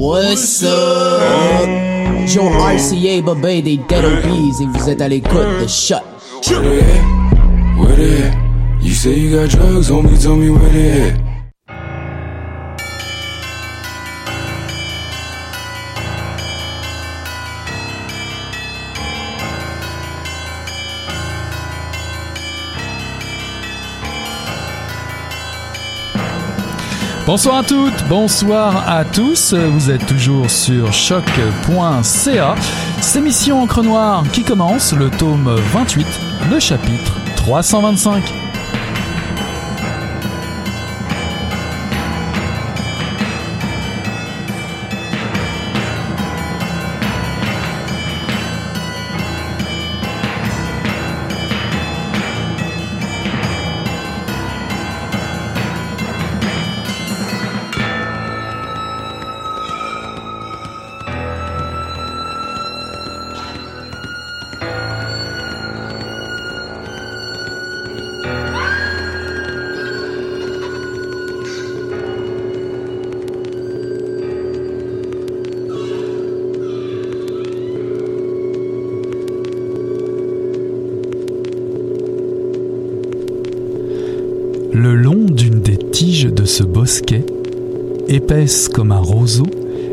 What's up? Joe RCA, Babé des Dead Obies et vous êtes à l'écoute de Shut. Where they at? Where they at? You say you got drugs, homie, tell me where they at. Bonsoir à toutes, bonsoir à tous. Vous êtes toujours sur choc.ca. C'est émission Encre Noire qui commence, le tome 28, le chapitre 325. Épaisse comme un roseau,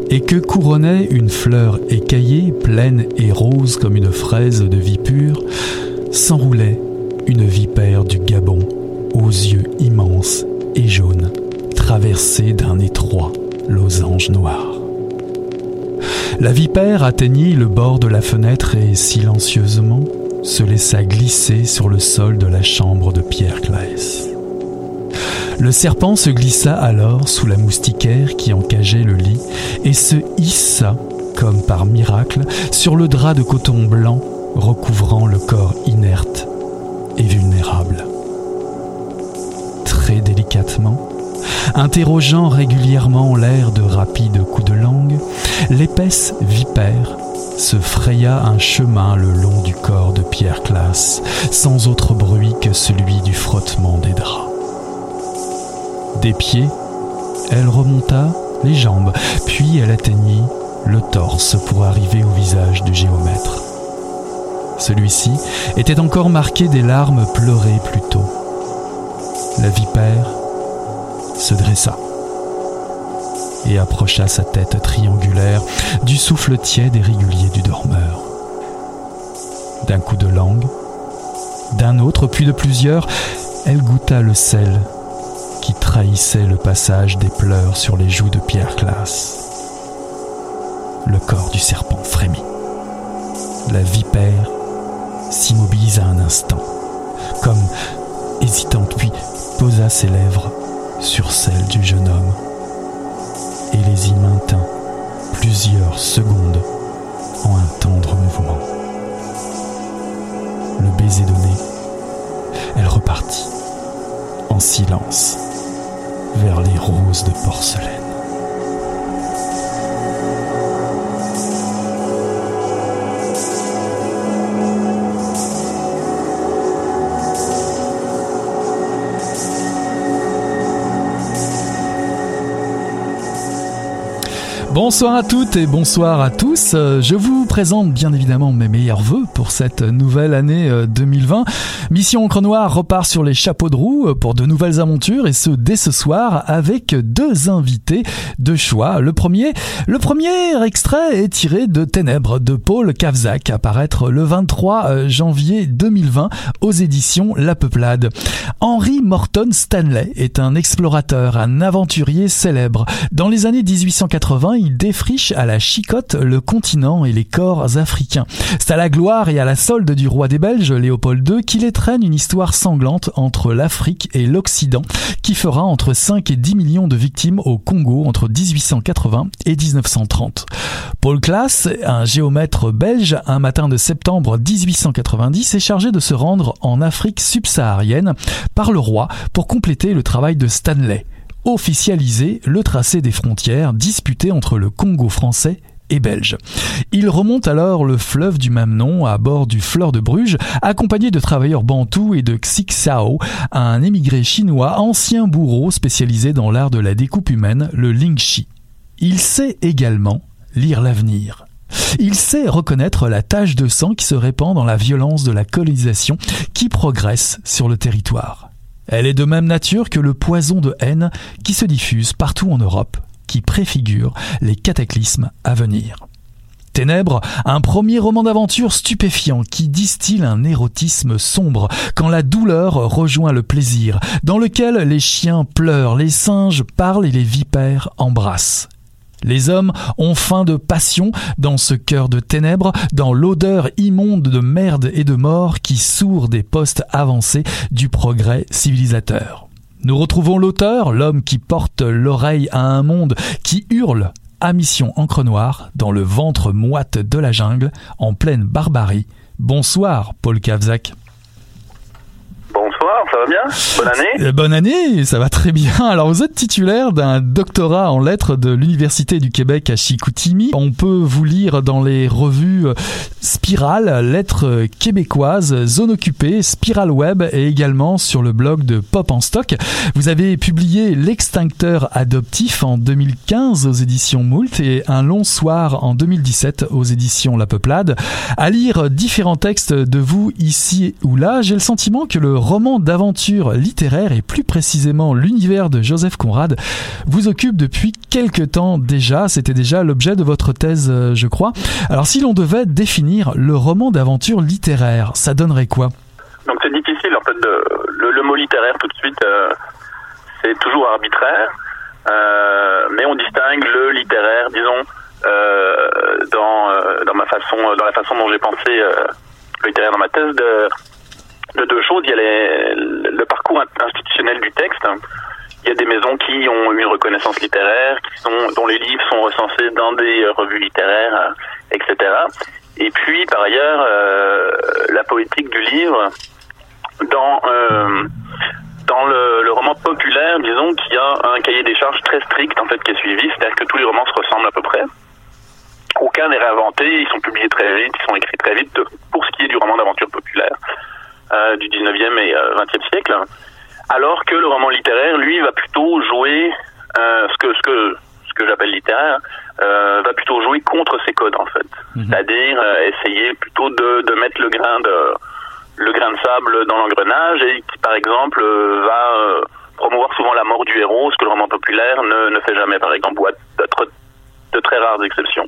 et que couronnait une fleur écaillée, pleine et rose comme une fraise de vie pure, s'enroulait une vipère du Gabon, aux yeux immenses et jaunes, traversée d'un étroit losange noir. La vipère atteignit le bord de la fenêtre et silencieusement se laissa glisser sur le sol de la chambre de Pierre Claes. Le serpent se glissa alors sous la moustiquaire qui encageait le lit et se hissa, comme par miracle, sur le drap de coton blanc recouvrant le corps inerte et vulnérable. Très délicatement, interrogeant régulièrement l'air de rapides coups de langue, l'épaisse vipère se fraya un chemin le long du corps de Pierre Classe, sans autre bruit que celui du frottement des draps. Des pieds, elle remonta les jambes, puis elle atteignit le torse pour arriver au visage du géomètre. Celui-ci était encore marqué des larmes pleurées plus tôt. La vipère se dressa et approcha sa tête triangulaire du souffle tiède et régulier du dormeur. D'un coup de langue, d'un autre, puis de plusieurs, elle goûta le sel qui trahissait le passage des pleurs sur les joues de Pierre Classe. Le corps du serpent frémit. La vipère s'immobilisa un instant, comme hésitante, puis posa ses lèvres sur celles du jeune homme et les y maintint plusieurs secondes en un tendre mouvement. Le baiser donné, elle repartit en silence vers les roses de porcelaine. Bonsoir à toutes et bonsoir à tous. Euh, Je vous présente bien évidemment mes meilleurs voeux pour cette nouvelle année euh, 2020. Mission Encre Noire repart sur les chapeaux de roue euh, pour de nouvelles aventures et ce dès ce soir avec deux invités de choix. Le premier, le premier extrait est tiré de Ténèbres de Paul Kavzak à paraître le 23 euh, janvier 2020 aux éditions La Peuplade. Henry Morton Stanley est un explorateur, un aventurier célèbre. Dans les années 1880, il défriche à la chicotte le continent et les corps africains. C'est à la gloire et à la solde du roi des Belges, Léopold II, qu'il étrenne une histoire sanglante entre l'Afrique et l'Occident, qui fera entre 5 et 10 millions de victimes au Congo entre 1880 et 1930. Paul Claas, un géomètre belge, un matin de septembre 1890, est chargé de se rendre en Afrique subsaharienne par le roi pour compléter le travail de Stanley officialiser le tracé des frontières disputées entre le Congo français et belge. Il remonte alors le fleuve du même nom à bord du Fleur de Bruges, accompagné de travailleurs bantous et de Xixao, un émigré chinois ancien bourreau spécialisé dans l'art de la découpe humaine, le Lingxi. Il sait également lire l'avenir. Il sait reconnaître la tache de sang qui se répand dans la violence de la colonisation qui progresse sur le territoire. Elle est de même nature que le poison de haine qui se diffuse partout en Europe, qui préfigure les cataclysmes à venir. Ténèbres, un premier roman d'aventure stupéfiant qui distille un érotisme sombre quand la douleur rejoint le plaisir, dans lequel les chiens pleurent, les singes parlent et les vipères embrassent. Les hommes ont faim de passion dans ce cœur de ténèbres, dans l'odeur immonde de merde et de mort qui sourd des postes avancés du progrès civilisateur. Nous retrouvons l'auteur, l'homme qui porte l'oreille à un monde qui hurle à mission encre noire dans le ventre moite de la jungle, en pleine barbarie. Bonsoir, Paul Kavzak. Bonsoir, Bonne année Euh, Bonne année, ça va très bien. Alors vous êtes titulaire d'un doctorat en lettres de l'Université du Québec à Chicoutimi. On peut vous lire dans les revues euh, Spirale, Lettres québécoises, Zone occupée, Spiral Web et également sur le blog de Pop en stock. Vous avez publié L'extincteur adoptif en 2015 aux éditions Moult et Un long soir en 2017 aux éditions La Peuplade. À lire différents textes de vous ici ou là, j'ai le sentiment que le roman d'aventure littéraire et plus précisément l'univers de Joseph Conrad vous occupe depuis quelque temps déjà. C'était déjà l'objet de votre thèse, euh, je crois. Alors si l'on devait définir le roman d'aventure littéraire, ça donnerait quoi? Donc c'est difficile en fait de le, mot littéraire tout de suite euh, c'est toujours arbitraire euh, mais on distingue le littéraire disons dans dans ma façon dans la façon dont j'ai pensé le littéraire dans ma thèse de de deux choses. Il y a le parcours institutionnel du texte. Il y a des maisons qui ont une reconnaissance littéraire, dont les livres sont recensés dans des euh, revues littéraires, euh, etc. Et puis, par ailleurs, euh, la poétique du livre, dans dans le, le roman populaire, disons qu'il y a un cahier des charges très strict en fait qui est suivi, c'est-à-dire que tous les romans se ressemblent à peu près. Aucun n'est réinventé, ils sont publiés très vite, ils sont écrits très vite pour ce qui est du roman d'aventure populaire euh, du 19e et euh, 20e siècle. Alors que le roman littéraire, lui, va plutôt jouer euh, ce que ce que ce que j'appelle littéraire, euh, va plutôt jouer contre ces codes en fait. C'est-à-dire euh, essayer plutôt de, de mettre le grain de le grain de sable dans l'engrenage et qui par exemple va promouvoir souvent la mort du héros, ce que le roman populaire ne, ne fait jamais par exemple, ou à de très rares exceptions.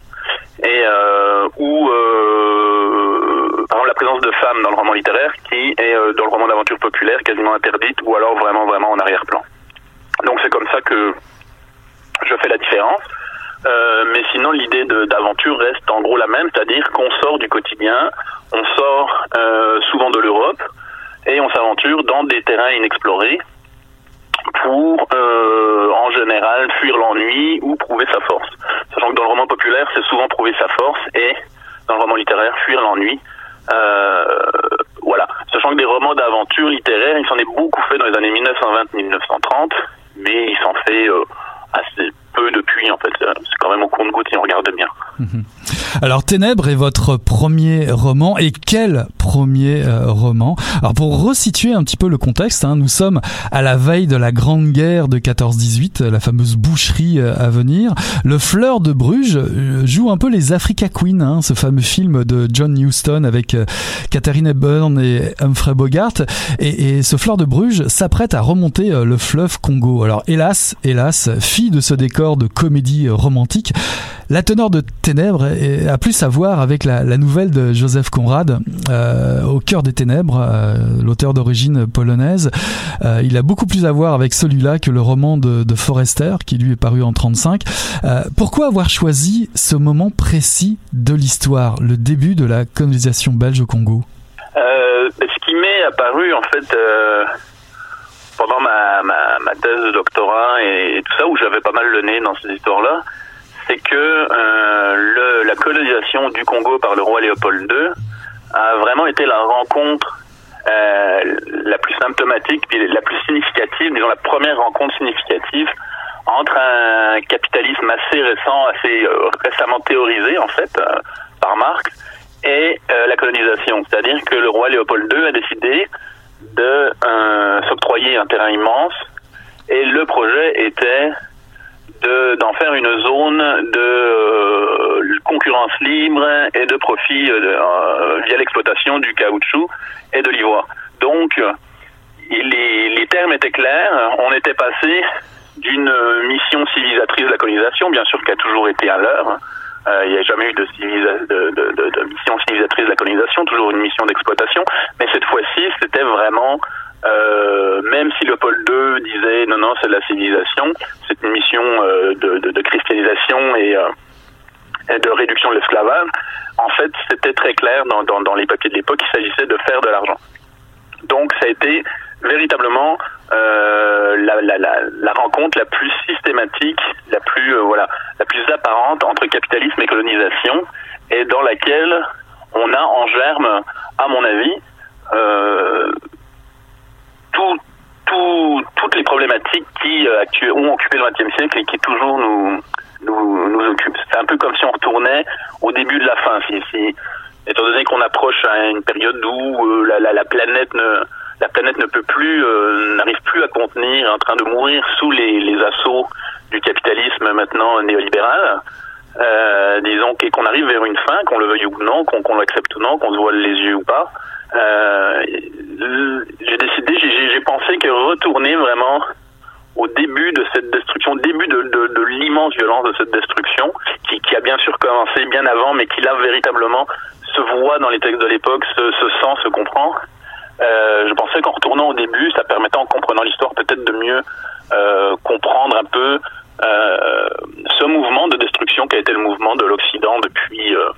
Et euh, ou euh, par exemple la présence de femmes dans le roman littéraire qui est euh, dans le roman d'aventure populaire quasiment interdite ou alors vraiment vraiment en arrière-plan. Donc c'est comme ça que je fais la différence. Mais sinon, l'idée d'aventure reste en gros la même, c'est-à-dire qu'on sort du quotidien, on sort souvent de l'Europe et on s'aventure dans des terrains inexplorés pour, euh, en général, fuir l'ennui ou prouver sa force. Sachant que dans le roman populaire, c'est souvent prouver sa force et dans le roman littéraire, fuir l'ennui. Euh, voilà. Sachant que des romans d'aventure littéraire, il s'en est beaucoup fait dans les années 1920-1930, mais il s'en fait euh, en fait. C'est quand même au compte-goutte si on regarde bien. Alors Ténèbres est votre premier roman et quel premier euh, roman? Alors pour resituer un petit peu le contexte, hein, nous sommes à la veille de la Grande Guerre de 14-18, la fameuse boucherie euh, à venir. Le Fleur de Bruges euh, joue un peu les Africa Queen, hein, ce fameux film de John Huston avec Catherine Hepburn et Humphrey Bogart. Et, ce Fleur de Bruges s'apprête à remonter le fleuve Congo. Alors hélas, hélas, fille de ce décor de romantique, la teneur de Ténèbres a plus à voir avec la, nouvelle de Joseph Conrad, euh, Au cœur des ténèbres, euh, l'auteur d'origine polonaise. Euh, il a beaucoup plus à voir avec celui-là que le roman de, de, Forrester, qui lui est paru en 35. pourquoi avoir choisi ce moment précis de l'histoire, le début de la colonisation belge au Congo? Ce qui m'est apparu, en fait pendant ma, ma, thèse de doctorat et, tout ça, où j'avais pas mal le nez dans ces histoires-là, c'est que euh, la colonisation du Congo par le roi Léopold II a vraiment été la rencontre euh, la plus symptomatique, puis la plus significative, disons la première rencontre significative entre un capitalisme assez récent, assez euh, récemment théorisé en fait par Marx, et la colonisation. C'est-à-dire que le roi Léopold II a décidé de s'octroyer un terrain immense, et le projet était d'en faire une zone de euh, concurrence libre et de profit euh, euh, via l'exploitation du caoutchouc et de l'ivoire. Donc, les, les, termes étaient clairs. On était passé d'une mission civilisatrice de la colonisation, bien sûr, qui a toujours été à l'heure. Il n'y a jamais eu de, de, mission civilisatrice de la colonisation, toujours une mission d'exploitation. Mais cette fois-ci, c'était vraiment euh, même si Léopold II disait non, non, c'est de la civilisation, c'est une mission euh, de, christianisation et, euh, de réduction de l'esclavage, en fait, c'était très clair dans, dans, les papiers de l'époque qu'il s'agissait de faire de l'argent. Donc, ça a été véritablement euh, la, rencontre la plus systématique, la plus voilà, la plus apparente entre capitalisme et colonisation, et dans laquelle on a en germe, à mon avis, euh, tout, tout, toutes les problématiques qui euh, ont occupé le XXe siècle et qui toujours nous, nous, occupent. C'est un peu comme si on retournait au début de la fin. Si, étant donné qu'on approche à une période où euh, la, la, la, planète la planète ne peut plus, euh, n'arrive plus à contenir, en train de mourir sous les, assauts du capitalisme maintenant néolibéral. Euh, disons qu'on arrive vers une fin, qu'on le veuille ou non, qu'on l'accepte ou non, qu'on se voile les yeux ou pas. Euh, j'ai décidé, j'ai pensé que retourner vraiment au début de cette destruction, au début de, l'immense violence de cette destruction, qui, qui, a bien sûr commencé bien avant, mais qui là véritablement se voit dans les textes de l'époque, se, se, sent, se comprend. Euh, je pensais qu'en retournant au début, ça permettait en comprenant l'histoire peut-être de mieux euh, comprendre un peu euh, ce mouvement de destruction qui a été le mouvement de l'Occident depuis euh,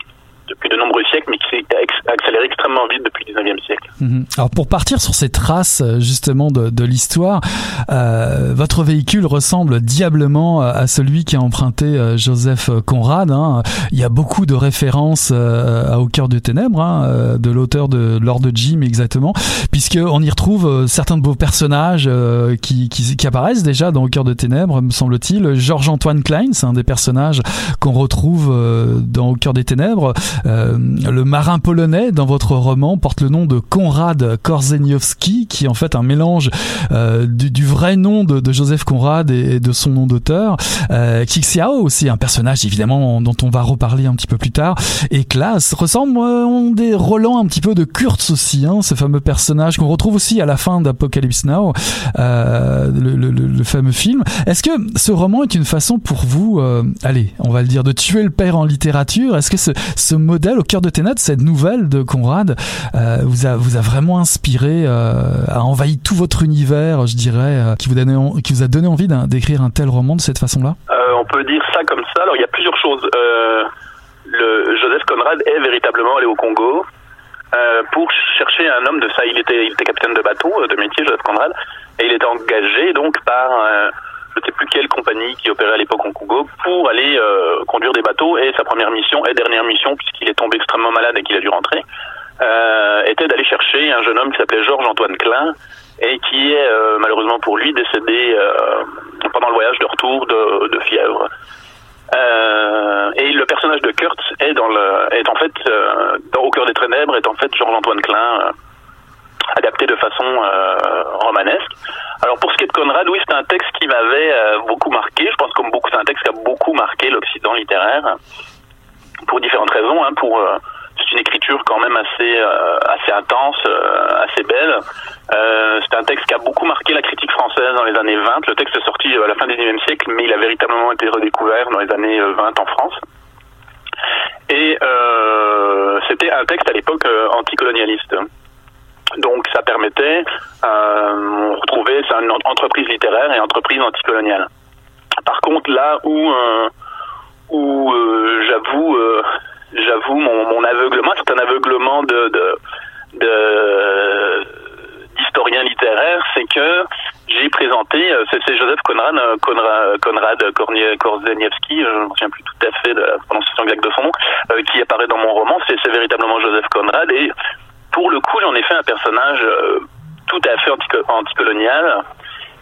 depuis de nombreux siècles, mais qui s'est accéléré extrêmement vite depuis le 19e siècle. Mhm. Alors pour partir sur ces traces euh, justement de, de l'histoire, euh, votre véhicule ressemble diablement à celui qui a emprunté euh, Joseph Conrad. Hein. Il y a beaucoup de références à Au cœur des ténèbres, hein, de l'auteur de Lord Jim exactement, puisque on y retrouve certains de vos personnages qui, qui, qui, apparaissent déjà dans Au cœur des ténèbres, me semble-t-il. Georges Antoine Klein, c'est un des personnages qu'on retrouve dans Au cœur des ténèbres. Euh, le marin polonais dans votre roman porte le nom de Konrad Korzeniowski, qui est en fait un mélange euh, du, vrai nom de, Joseph Conrad et, de son nom d'auteur. Euh, Kixiao aussi, un personnage évidemment dont on va reparler un petit peu plus tard. Et Klaas ressemble euh, des Roland un petit peu de Kurtz aussi, hein, ce fameux personnage qu'on retrouve aussi à la fin d'Apocalypse Now, euh, le, le, le, fameux film. Est-ce que ce roman est une façon pour vous, euh, allez, on va le dire, de tuer le père en littérature? Est-ce que ce, ce modèle au cœur de notes, cette nouvelle de Conrad euh, vous, a, vraiment inspiré, euh, a envahi tout votre univers, je dirais, euh, qui, vous a donné envie d'écrire un tel roman de cette façon-là? Euh, On peut dire ça comme ça. Alors il y a plusieurs choses. Joseph Conrad est véritablement allé au Congo. Pour chercher un homme de ça. Il était capitaine de bateau de métier, Joseph Conrad, et il était engagé donc par je ne sais plus quelle compagnie qui opérait à l'époque en Congo, pour aller euh, conduire des bateaux. Et sa première mission et dernière mission, puisqu'il est tombé extrêmement malade et qu'il a dû rentrer, euh, était d'aller chercher un jeune homme qui s'appelait Georges Antoine Klein et qui est euh, malheureusement pour lui décédé pendant le voyage de retour de, fièvre. et le personnage de Kurtz est dans le est en fait dans Au cœur des ténèbres est en fait Georges-Antoine Klein adapté de façon euh, romanesque. Alors pour ce qui est de Conrad, oui, c'est un texte qui m'avait euh, beaucoup marqué. Je pense comme beaucoup, c'est un texte qui a beaucoup marqué l'Occident littéraire pour différentes raisons. Hein, pour euh, c'est une écriture quand même assez euh, assez intense, euh, assez belle. Euh, c'est un texte qui a beaucoup marqué la critique française dans les années 20. Le texte est sorti à la fin du XIXe siècle, mais il a véritablement été redécouvert dans les années euh, 20 en France. Et c'était un texte à l'époque anticolonialiste. Donc ça permettait, euh, on retrouvait c'est une en- entreprise littéraire et entreprise anticoloniale. Par contre, là où euh, où euh, j'avoue euh, j'avoue mon, aveuglement, c'est un aveuglement d'historien littéraire, c'est que j'ai présenté, c'est Joseph Conrad, Conrad, Korzeniewski, je ne me souviens plus tout à fait de la prononciation exacte de son nom, qui apparaît dans mon roman, c'est véritablement Joseph Conrad, pour le coup, j'en ai fait un personnage euh, tout à fait antico- anticolonial,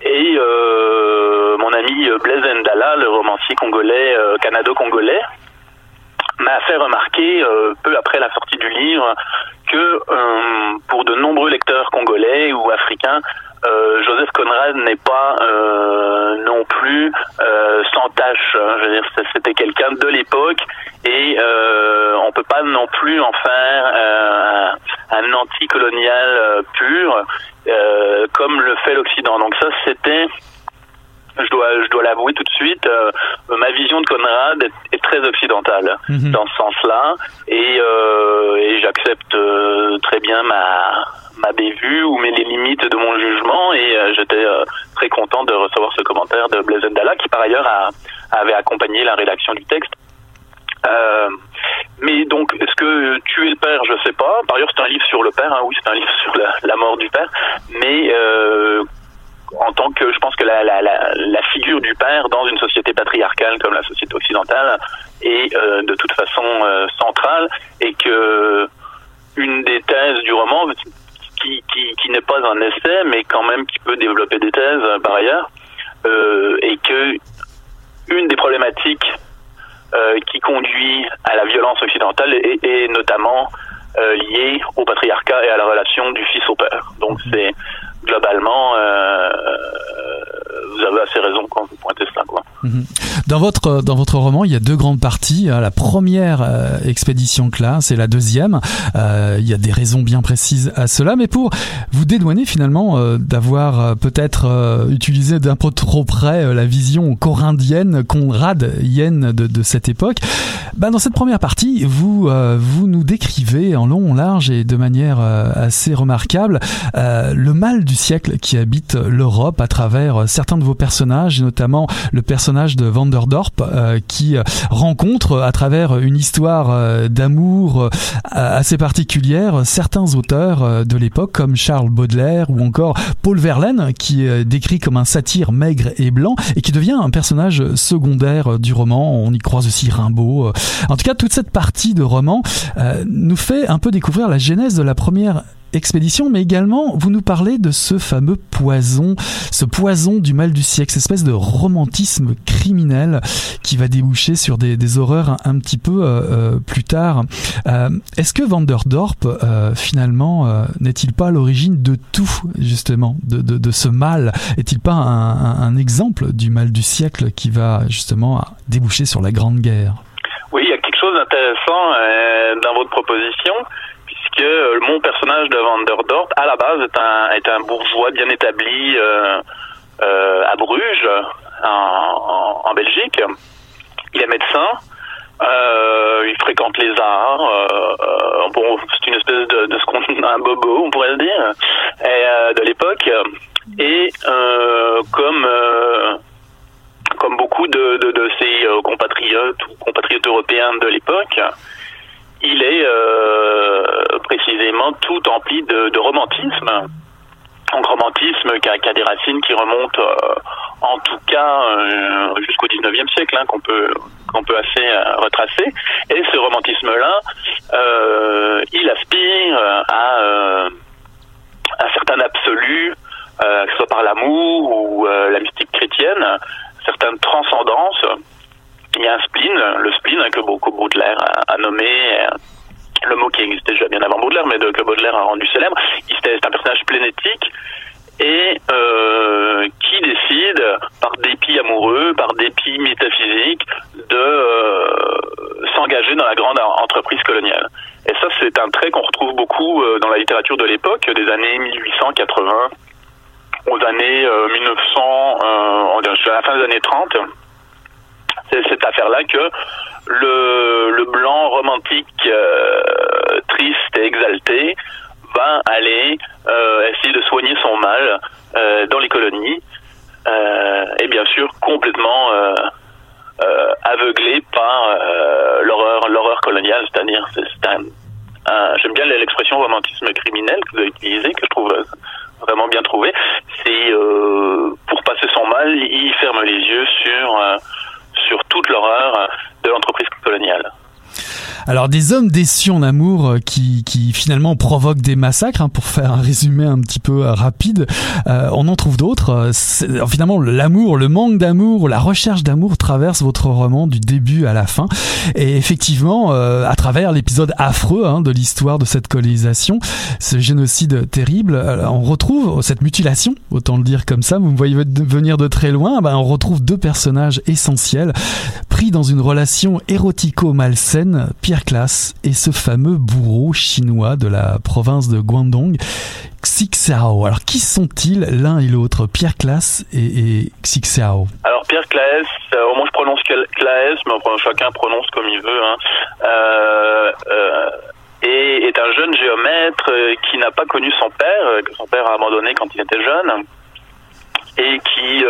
et euh, mon ami Blaise Ndala, le romancier congolais, euh, canado-congolais, m'a fait remarquer euh, peu après la sortie du livre que euh, pour de nombreux lecteurs congolais ou africains, euh, Joseph Conrad n'est pas euh, non plus euh, sans tâche. hein. Je veux dire, c'était quelqu'un de l'époque et euh, on peut pas non plus en faire euh, un, un anticolonial euh, pur comme le fait l'Occident. Donc ça, c'était je dois, je dois l'avouer tout de suite, euh, ma vision de Conrad est, est très occidentale Mhm. dans ce sens-là, et, euh, et j'accepte euh, très bien ma ma bévue ou mes les limites de mon jugement, et j'étais très content de recevoir ce commentaire de Blaise Ndala, qui par ailleurs a, avait accompagné la rédaction du texte. Euh, mais donc, est-ce que tuer le père, je sais pas. Par ailleurs, c'est un livre sur le père. Hein, oui, c'est un livre sur la, la mort du père. Mais euh, en tant que, je pense que la, la, la, la figure du père dans une société patriarcale comme la société occidentale est euh, de toute façon euh, centrale et que une des thèses du roman, qui, qui, qui n'est pas un essai, mais quand même qui peut développer des thèses euh, par ailleurs, euh, et que une des problématiques euh, qui conduit à la violence occidentale est, est notamment euh, liée au patriarcat et à la relation du fils au père. Donc c'est globalement, euh, vous avez assez raison quand vous pointez cela. Quoi. Mhm. Dans votre dans votre roman, il y a deux grandes parties. hein. La première euh, expédition classe et la deuxième. Euh, il y a des raisons bien précises à cela, mais pour vous dédouaner finalement euh, d'avoir euh, peut-être euh, utilisé d'un peu trop près euh, la vision corinthienne, conradienne de, cette époque. Bah, dans cette première partie, vous euh, vous nous décrivez en long, en large et de manière euh, assez remarquable euh, le mal du siècle qui habite l'Europe à travers euh, certains de vos personnages, notamment le personnage de Vanderdorp euh, qui euh, rencontre à travers une histoire d'amour assez particulière certains auteurs de l'époque comme Charles Baudelaire ou encore Paul Verlaine qui est décrit comme un satyre maigre et blanc et qui devient un personnage secondaire du roman. On y croise aussi Rimbaud. En tout cas, toute cette partie de roman nous fait un peu découvrir la genèse de la première expédition, mais également vous nous parlez de ce fameux poison, ce poison du mal du siècle, cette espèce de romantisme criminel qui va déboucher sur des, horreurs un, petit peu euh, euh, plus tard. Euh, Est-ce que Vanderdorp, finalement, n'est-il pas à l'origine de tout, justement, de, ce mal? Est-il pas un, exemple du mal du siècle qui va justement déboucher sur la Grande Guerre? Oui, il y a quelque chose d'intéressant dans votre proposition, puisque euh, mon personnage de Vanderdorp, à la base, est un, est un bourgeois bien établi euh, euh, à Bruges, en, Belgique. Il est médecin. Il fréquente les arts. Bon, c'est une espèce de, de ce qu'on un bobo, on pourrait le dire, de l'époque. Et comme comme beaucoup de, de, de ses compatriotes ou compatriotes européens de l'époque, il est euh, précisément tout empli de, de romantisme. Donc romantisme qui a, qui a des racines qui remontent euh, en tout cas euh, jusqu'au 19e siècle, hein, qu'on peut qu'on peut assez euh, retracer. Et ce romantisme-là, euh, il aspire à euh, un certain absolu, que ce soit par l'amour ou la mystique chrétienne, certaines transcendances. Il y a un spleen, le spleen hein, que beaucoup Baudelaire a, nommé. euh, le mot qui existait déjà bien avant Baudelaire, mais que Baudelaire a rendu célèbre. C'est un personnage plénétique et euh, qui décide, par dépit amoureux, par dépit métaphysique, de euh, s'engager dans la grande en- entreprise coloniale. Et ça, c'est un trait qu'on retrouve beaucoup dans la littérature de l'époque, des années 1880 aux années euh, 1900, euh, jusqu'à la fin des années 30. C'est cette affaire-là que le, blanc romantique, euh, triste et exalté, va aller euh, essayer de soigner son mal euh, dans les colonies, et bien sûr complètement aveuglé par l'horreur, l'horreur coloniale, c'est-à-dire c'est un, j'aime bien l'expression romantisme criminel que vous avez utilisé, que je trouve vraiment bien trouvé. C'est pour passer son mal, il ferme les yeux sur sur toute l'horreur de l'entreprise coloniale. Alors des hommes déçus en amour euh, qui, qui finalement provoquent des massacres, hein, pour faire un résumé un petit peu euh, rapide, euh, on en trouve d'autres. Euh, Finalement, l'amour, le manque d'amour, la recherche d'amour traverse votre roman du début à la fin. Et effectivement, euh, à travers l'épisode affreux hein, de l'histoire de cette colonisation, ce génocide terrible, on retrouve cette mutilation, autant le dire comme ça. Vous me voyez venir de très loin. Ben, on retrouve deux personnages essentiels pris dans une relation érotico-malsaine, Pierre Classe et ce fameux bourreau chinois de la province de Guangdong, Xixiao. Alors qui sont-ils l'un et l'autre, Pierre Classe et, et Xixiao Alors Pierre Claes, euh, moi je prononce Cla- Claes, mais chacun prononce comme il veut. Hein. Euh, euh, et est un jeune géomètre euh, qui n'a pas connu son père, que son père a abandonné quand il était jeune, et qui,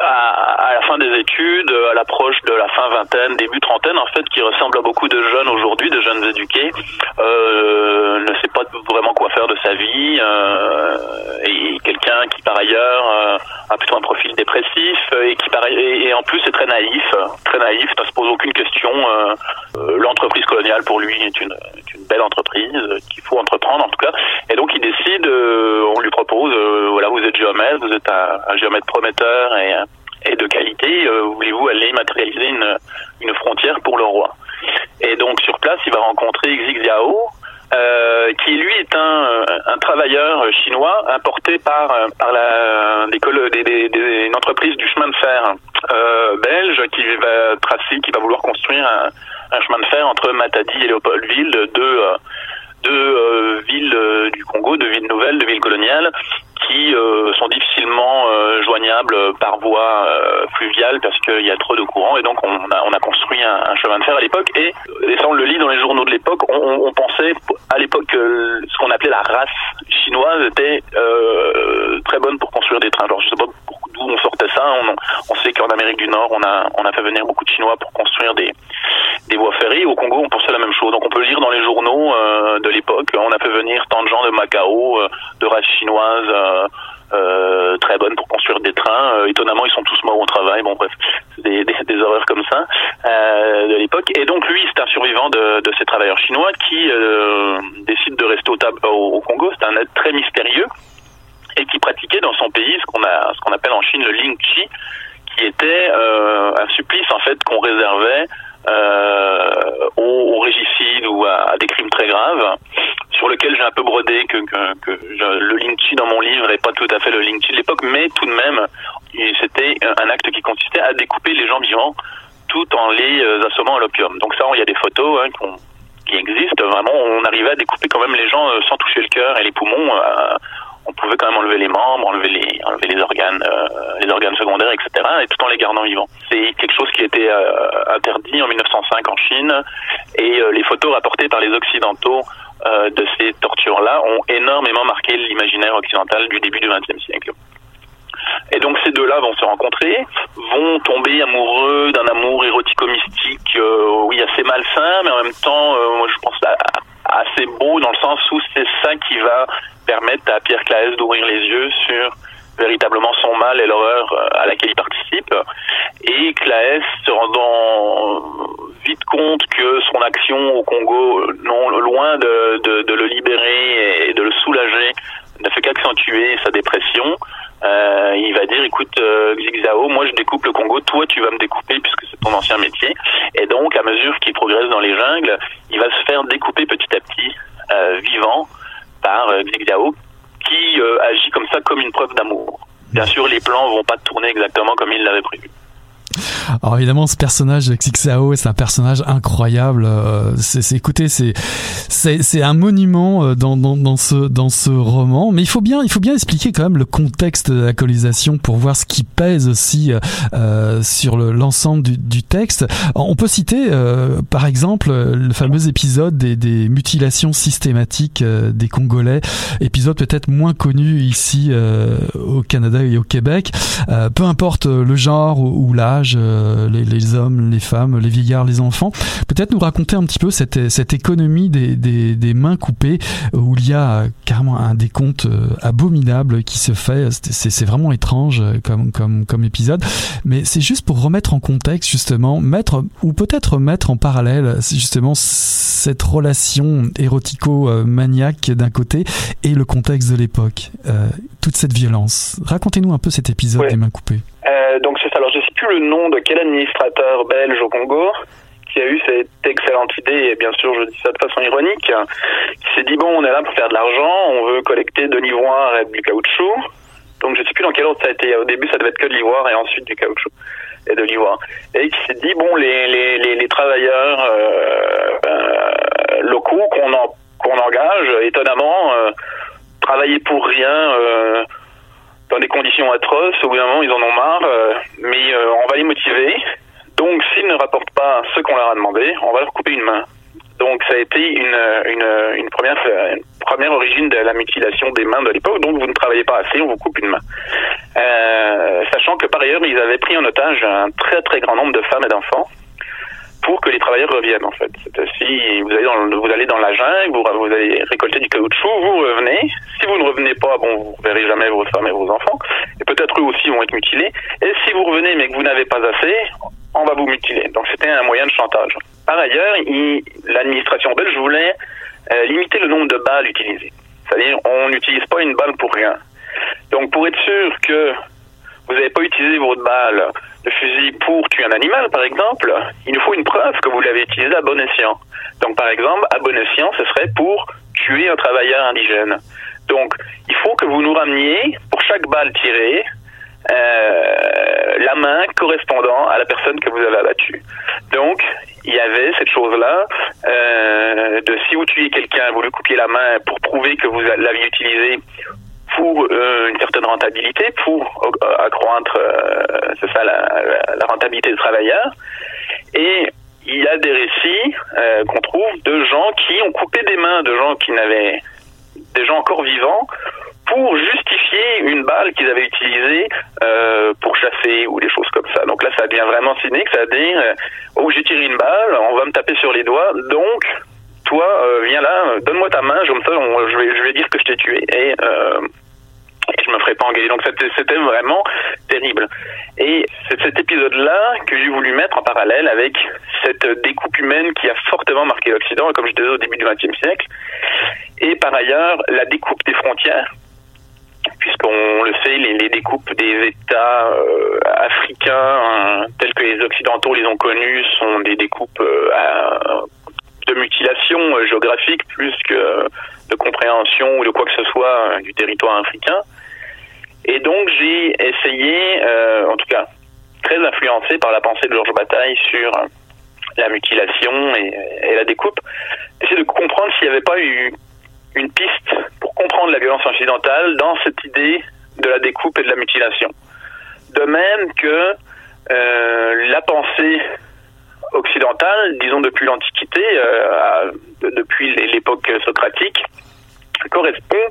à, à la fin des études, à l'approche de la fin vingtaine, début trentaine, en fait, qui ressemble à beaucoup de jeunes aujourd'hui, de jeunes éduqués, euh, ne sait pas vraiment quoi faire de sa vie, euh, et quelqu'un qui par ailleurs euh, a plutôt un profil dépressif et qui par et, et en plus est très naïf, très naïf, ne se pose aucune question. euh, euh, L'entreprise coloniale pour lui est une, est une belle entreprise euh, qu'il faut entreprendre en tout cas, et donc il décide, euh, on lui propose, euh, voilà, vous êtes géomètre, vous êtes un, géomètre prometteur et et de qualité, euh, voulez-vous aller matérialiser une, une frontière pour le roi? Et donc sur place, il va rencontrer Xi Xiao, euh, qui lui est un, un travailleur chinois importé par, par la, des, des, des- une entreprise du chemin de fer euh, belge qui va tracer, qui va vouloir construire un, un chemin de fer entre Matadi et Léopoldville, deux, euh, deux euh, villes euh, du Congo, deux villes nouvelles, deux villes coloniales, qui euh, sont difficilement euh, joignables par voie euh, fluviale parce qu'il y a trop de courant et donc on a, on a construit un, un chemin de fer à l'époque et, et ça on le lit dans les journaux de l'époque, on, on- on pensait à l'époque que ce qu'on appelait la race chinoise était euh, très bonne pour construire des trains. Alors je sais pas on sortait ça, on, sait qu'en Amérique du Nord on a, on a fait venir beaucoup de Chinois pour construire des, des voies ferrées. Au Congo, on pensait la même chose. Donc on peut lire dans les journaux euh, de l'époque, on a fait venir tant de gens de Macao, euh, de race chinoise, euh, euh, très bonne pour construire des trains. Étonnamment, ils sont tous morts au travail. Bon, bref, des, des, horreurs comme ça de l'époque. Et donc lui, c'est un survivant de, ces travailleurs chinois qui décide de rester au, au Congo. C'est un être très mystérieux et qui pratiquait dans son pays ce qu'on appelle en Chine le Ling Chi, qui était euh, un supplice en fait qu'on réservait euh, régicides ou à, des crimes très graves, sur lequel j'ai un peu brodé que, le Ling Chi dans mon livre n'est pas tout à fait le Ling Chi de l'époque, mais tout de même, c'était un acte qui consistait à découper les gens vivants tout en les euh, assommant à l'opium. Donc ça, il y a des photos hein, qui existent. Vraiment, on arrivait à découper quand même les gens euh, sans toucher le cœur et les poumons. On pouvait quand même enlever les membres, enlever les, enlever les organes, euh, les organes secondaires, etc. Et tout en les gardant vivants. C'est quelque chose qui été euh, interdit en 1905 en Chine. Et euh, les photos rapportées par les occidentaux euh, de ces tortures-là ont énormément marqué l'imaginaire occidental du début du XXe siècle. Et donc ces deux-là vont se rencontrer, vont tomber amoureux d'un amour érotico-mystique, oui assez malsain, mais en même temps, moi je pense à- à- assez beau dans le sens où c'est ça qui va permettre à Pierre Claes d'ouvrir les yeux sur véritablement son mal et l'horreur euh, à laquelle il participe. Et Claes se rendant vite compte que son action au Congo, euh, non loin de, de, de le libérer et de le soulager, ne fait qu'accentuer sa dépression. Euh, il va dire, écoute, euh, moi je découpe le Congo, toi tu vas me découper puisque c'est ton ancien métier. Et donc, à mesure qu'il progresse dans les jungles, il va se faire découper petit à petit, euh, vivant, par euh, Xiao, qui euh, agit comme ça comme une preuve d'amour. Bien sûr, les plans vont pas tourner exactement comme il l'avait prévu. Alors évidemment, ce personnage Xixao, c'est un personnage incroyable. Euh, c'est, écoutez, c'est, c'est, un monument euh, dans, dans, dans, ce, dans ce roman. Mais il faut bien, il faut bien expliquer quand même le contexte de la colonisation pour voir ce qui pèse aussi euh, sur l'ensemble du, du, texte. On peut citer, euh, par exemple, le fameux épisode des, des mutilations systématiques des Congolais, épisode peut-être moins connu ici au Canada et au Québec. peu importe le genre ou l'âge euh, les, hommes, les femmes, les vieillards, les enfants. Peut-être nous raconter un petit peu cette, cette économie des, des, mains coupées où il y a carrément un décompte euh, abominable qui se fait. C'est vraiment étrange comme, comme, comme épisode. Mais c'est juste pour remettre en contexte justement, mettre ou peut-être mettre en parallèle justement cette relation érotico-maniaque d'un côté et le contexte de l'époque. Euh, toute cette violence. Racontez-nous un peu cet épisode des mains coupées. Euh, donc c'est. Alors je plus le nom de quel administrateur belge au Congo qui a eu cette excellente idée, et bien sûr je dis ça de façon ironique, qui s'est dit bon on est là pour faire de l'argent, on veut collecter de l'ivoire et du caoutchouc. Donc je sais plus dans quel ordre ça a été. Au début ça devait être que de l'ivoire et ensuite du caoutchouc et de l'ivoire. Et qui s'est dit bon les les, les, travailleurs euh, euh, locaux qu'on qu'on engage étonnamment euh, travailler pour rien dans des conditions atroces. Au bout d'un moment, ils en ont marre, euh, mais euh, on va les motiver. Donc, s'ils ne rapportent pas ce qu'on leur a demandé, on va leur couper une main. Donc, ça a été une, une, une première, une première origine de la mutilation des mains de l'époque. Donc, vous ne travaillez pas assez, on vous coupe une main. Euh, sachant que par ailleurs, ils avaient pris en otage un très très grand nombre de femmes et d'enfants pour que les travailleurs reviennent en fait. Si vous allez dans, vous allez dans la jungle, vous, allez récolter du caoutchouc, vous revenez. Si vous ne revenez pas, bon, vous verrez jamais vos femmes et vos enfants, et peut-être eux aussi vont être mutilés. Et si vous revenez mais que vous n'avez pas assez, on va vous mutiler. Donc c'était un moyen de chantage. Par ailleurs, l'administration belge voulait euh, limiter le nombre de balles utilisées. C'est-à-dire, on n'utilise pas une balle pour rien. Donc pour être sûr que vous n'avez pas utilisé votre balle de fusil pour tuer un animal, par exemple, il nous faut une preuve que vous l'avez utilisé à bon escient. Donc, par exemple, à bon escient, ce serait pour tuer un travailleur indigène. Donc, il faut que vous nous rameniez, pour chaque balle tirée, euh, la main correspondant à la personne que vous avez abattue. Donc, il y avait cette chose-là euh, de si vous tuez quelqu'un, vous lui coupiez la main pour prouver que vous l'aviez utilisé pour euh, une certaine rentabilité, pour euh, accroître, euh, c'est ça, la, la, rentabilité des travailleurs. Et il y a des récits qu'on trouve de gens qui ont coupé des mains de gens qui n'avaient, des gens encore vivants, pour justifier une balle qu'ils avaient utilisée pour chasser ou des choses comme ça. Donc là, ça devient vraiment cynique, ça veut dire, oh j'ai tiré une balle, on va me taper sur les doigts, donc toi, viens là, donne-moi ta main, je, vais, je vais dire que je t'ai tué. Et et je me ferai pas engueuler. Donc c'était vraiment terrible. Et c'est cet épisode-là que j'ai voulu mettre en parallèle avec cette découpe humaine qui a fortement marqué l'Occident, comme je disais au début du XXe siècle. Et par ailleurs, la découpe des frontières, puisqu'on le sait, les, découpes des États euh, africains, hein, tels que les Occidentaux les ont connus, sont des découpes euh, de mutilation euh, géographique plus que de compréhension ou de quoi que ce soit du territoire africain. Et donc j'ai essayé, euh, en tout cas très influencé par la pensée de Georges Bataille sur la mutilation et, la découpe, d'essayer de comprendre s'il n'y avait pas eu une piste pour comprendre la violence occidentale dans cette idée de la découpe et de la mutilation. De même que euh, la pensée occidentale, disons depuis l'Antiquité, euh, depuis l'époque socratique, correspond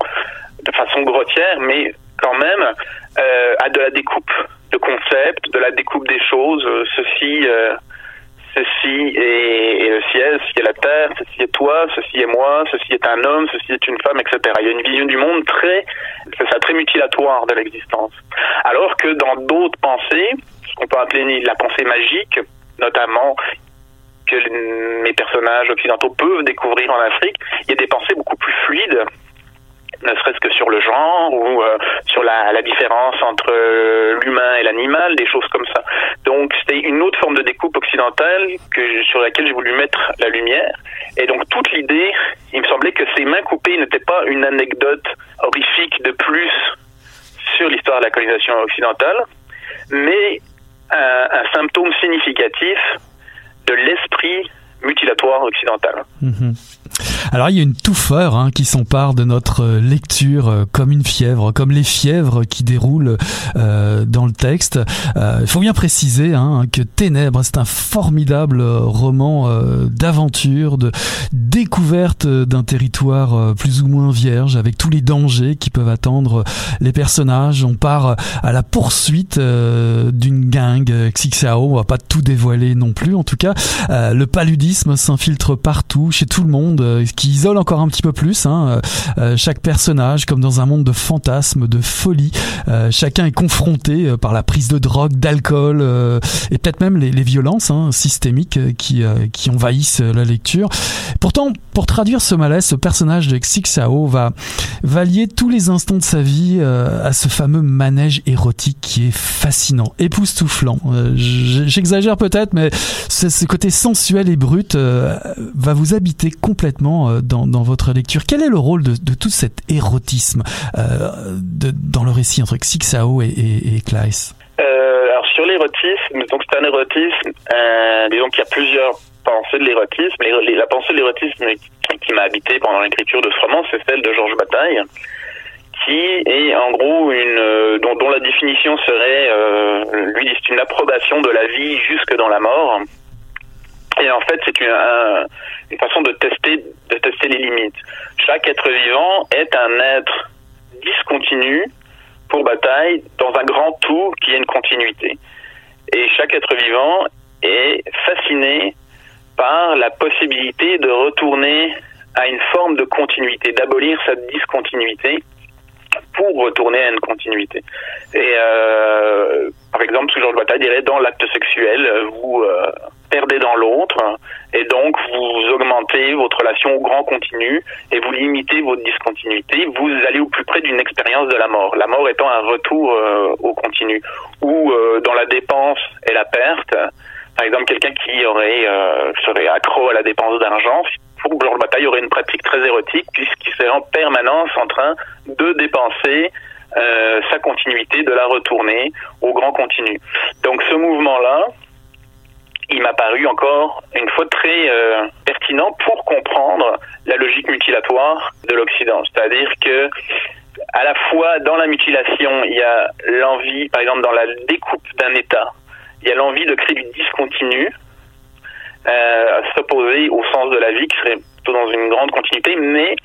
de façon grossière, mais quand même euh, à de la découpe de concepts, de la découpe des choses. Euh, ceci, ceci est, le ciel, ceci est la terre, ceci est toi, ceci est moi, ceci est un homme, ceci est une femme, etc. Il y a une vision du monde très, ça, très mutilatoire de l'existence. Alors que dans d'autres pensées, ce qu'on peut appeler la pensée magique, notamment que mes personnages occidentaux peuvent découvrir en Afrique, il y a des pensées beaucoup plus fluides ne serait-ce que sur le genre ou euh, sur la, différence entre euh, l'humain et l'animal, des choses comme ça. Donc c'était une autre forme de découpe occidentale sur laquelle j'ai voulu mettre la lumière. Et donc toute l'idée, il me semblait que ces mains coupées n'étaient pas une anecdote horrifique de plus sur l'histoire de la colonisation occidentale, mais un, un symptôme significatif de l'esprit mutilatoire occidental. Mhm. Alors il y a une touffeur hein, qui s'empare de notre euh, lecture euh, comme une fièvre, comme les fièvres qui déroulent euh, dans le texte. Il faut bien préciser hein, que Ténèbres, c'est un formidable roman d'aventure, de découverte d'un territoire plus ou moins vierge, avec tous les dangers qui peuvent attendre les personnages. On part à la poursuite d'une gang, Xixao, on va pas tout dévoiler non plus. En tout cas, le paludisme s'infiltre partout, chez tout le monde qui isole encore un petit peu plus hein, euh, chaque personnage, comme dans un monde de fantasmes, de folie. Euh, chacun est confronté euh, par la prise de drogue, d'alcool et peut-être même les, violences hein, systémiques qui, qui envahissent la lecture. Pourtant, pour traduire ce malaise, ce personnage de Xixao va, va lier tous les instants de sa vie à ce fameux manège érotique qui est fascinant, époustouflant. J'exagère peut-être, mais ce côté sensuel et brut va vous habiter complètement euh, dans, votre lecture. Quel est le rôle de, de tout cet érotisme euh, dans le récit entre Xixao et, et, Kleiss euh, Alors sur l'érotisme, donc c'est un érotisme, euh, disons qu'il y a plusieurs pensées de l'érotisme. La pensée de l'érotisme qui m'a habité pendant l'écriture de ce roman, c'est celle de Georges Bataille qui est en gros une dont, dont, la définition serait euh, lui c'est une approbation de la vie jusque dans la mort et en fait, c'est une, un, une façon de tester, de tester les limites. Chaque être vivant est un être discontinu pour bataille dans un grand tout qui est une continuité. Et chaque être vivant est fasciné par la possibilité de retourner à une forme de continuité, d'abolir sa discontinuité pour retourner à une continuité. Et euh, par exemple, ce genre de bataille dirait dans l'acte sexuel, vous euh, perdez dans l'autre et donc vous augmentez votre relation au grand continu et vous limitez votre discontinuité, vous allez au plus près d'une expérience de la mort. La mort étant un retour euh, au continu ou dans la dépense et la perte. Par exemple, quelqu'un qui aurait serait accro à la dépense d'argent, pour Georges Bataille, il aurait une pratique très érotique puisqu'il serait en permanence en train de dépenser euh, sa continuité, de la retourner au grand continu. Donc ce mouvement-là, il m'a paru encore une fois très euh, pertinent pour comprendre la logique mutilatoire de l'Occident. C'est-à-dire que à la fois dans la mutilation, il y a l'envie, par exemple dans la découpe d'un État, il y a l'envie de créer du discontinu, euh, s'opposer au sens de la vie qui serait plutôt dans une grande continuité, mais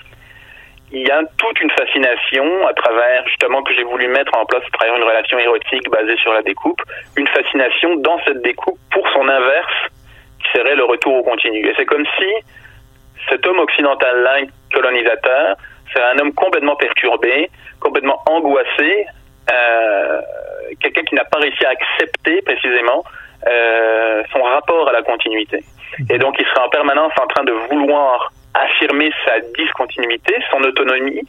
il y a toute une fascination à travers justement que j'ai voulu mettre en place à travers une relation érotique basée sur la découpe, une fascination dans cette découpe pour son inverse qui serait le retour au continu. Et c'est comme si cet homme occidental-là, colonisateur, c'est un homme complètement perturbé, complètement angoissé, euh, quelqu'un qui n'a pas réussi à accepter précisément euh, son rapport à la continuité. Et donc il serait en permanence en train de vouloir affirmer sa discontinuité, son autonomie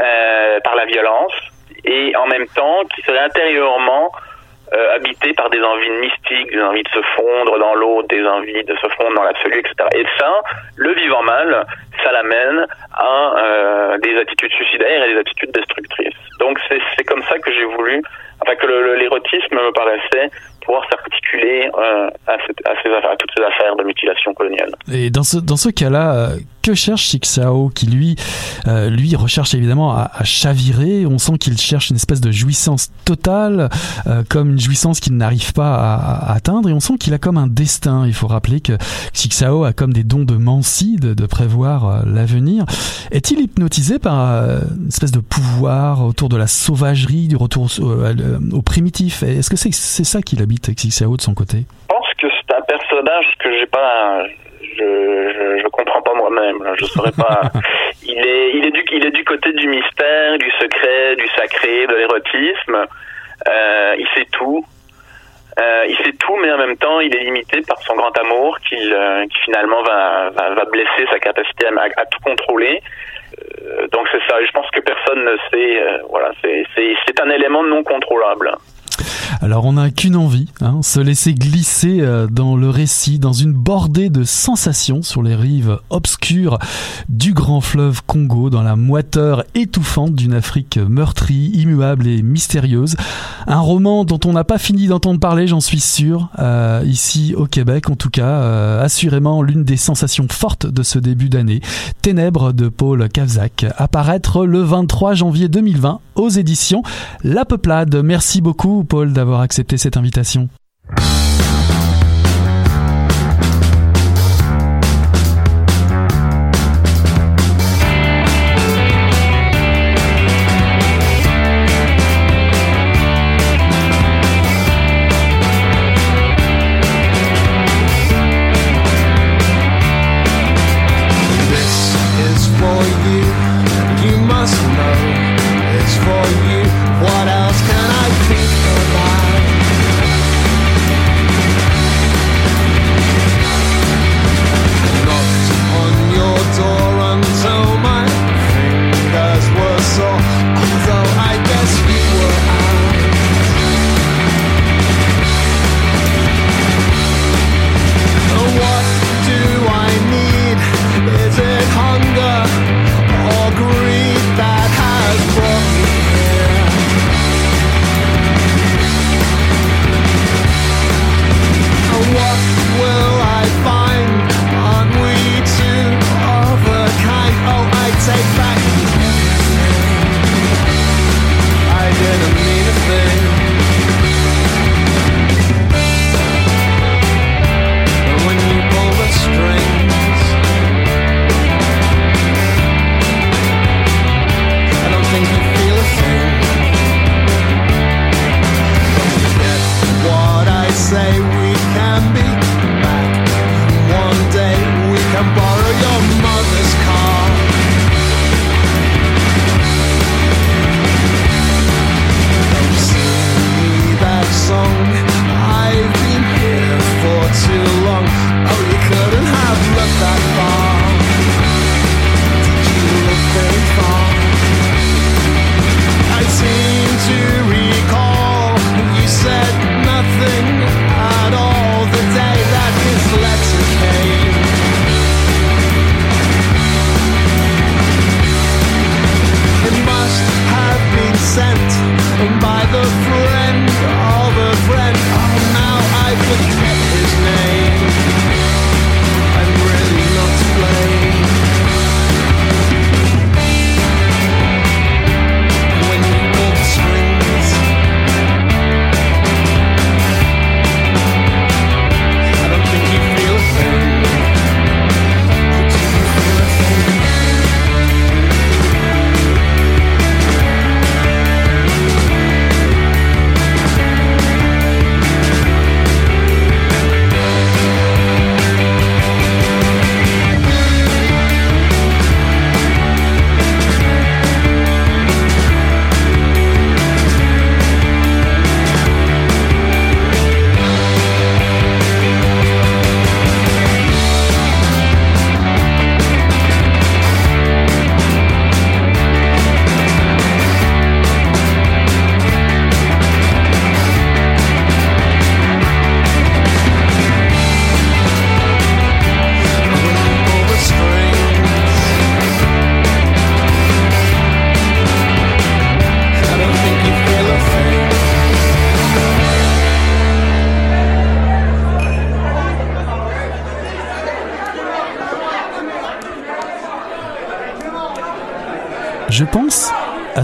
euh, par la violence, et en même temps qui serait intérieurement euh, habité par des envies mystiques, des envies de se fondre dans l'autre, des envies de se fondre dans l'absolu, etc. Et ça, le vivant mal, ça l'amène à euh, des attitudes suicidaires et des attitudes destructrices. Donc c'est comme ça que j'ai voulu, enfin que l'érotisme me paraissait pouvoir s'articuler euh, à, à, à toutes ces affaires de mutilation coloniale. Et dans ce, dans ce cas-là, euh, que cherche Sixao qui lui, euh, lui recherche évidemment à, à chavirer? On sent qu'il cherche une espèce de jouissance totale, euh, comme une jouissance qu'il n'arrive pas à, à, atteindre. Et on sent qu'il a comme un destin. Il faut rappeler que Sixao a comme des dons de Mansi, de, de prévoir euh, l'avenir. Est-il hypnotisé par euh, une espèce de pouvoir autour de la sauvagerie, du retour au, au primitif Est-ce que c'est c'est ça qu'il habite avec Sixao de son côté? Je pense que c'est un personnage que j'ai pas je, je, je, comprends pas moi-même. Je saurais pas. il est, il est du, il est du côté du mystère, du secret, du sacré, de l'érotisme. Euh, il sait tout. Euh, il sait tout, mais en même temps, il est limité par son grand amour qui, euh, qui finalement va, va, va, blesser sa capacité à, à tout contrôler. Euh, donc c'est ça. Je pense que personne ne sait. euh, voilà, c'est un élément non contrôlable. Alors on n'a qu'une envie, hein, se laisser glisser euh, dans le récit, dans une bordée de sensations sur les rives obscures du grand fleuve Congo, dans la moiteur étouffante d'une Afrique meurtrie, immuable et mystérieuse. Un roman dont on n'a pas fini d'entendre parler, j'en suis sûr, euh, ici au Québec en tout cas, euh, assurément l'une des sensations fortes de ce début d'année. Ténèbres de Paul Kavzak, apparaître le 23 janvier 2020 aux éditions La Peuplade. Merci beaucoup D'avoir accepté cette invitation.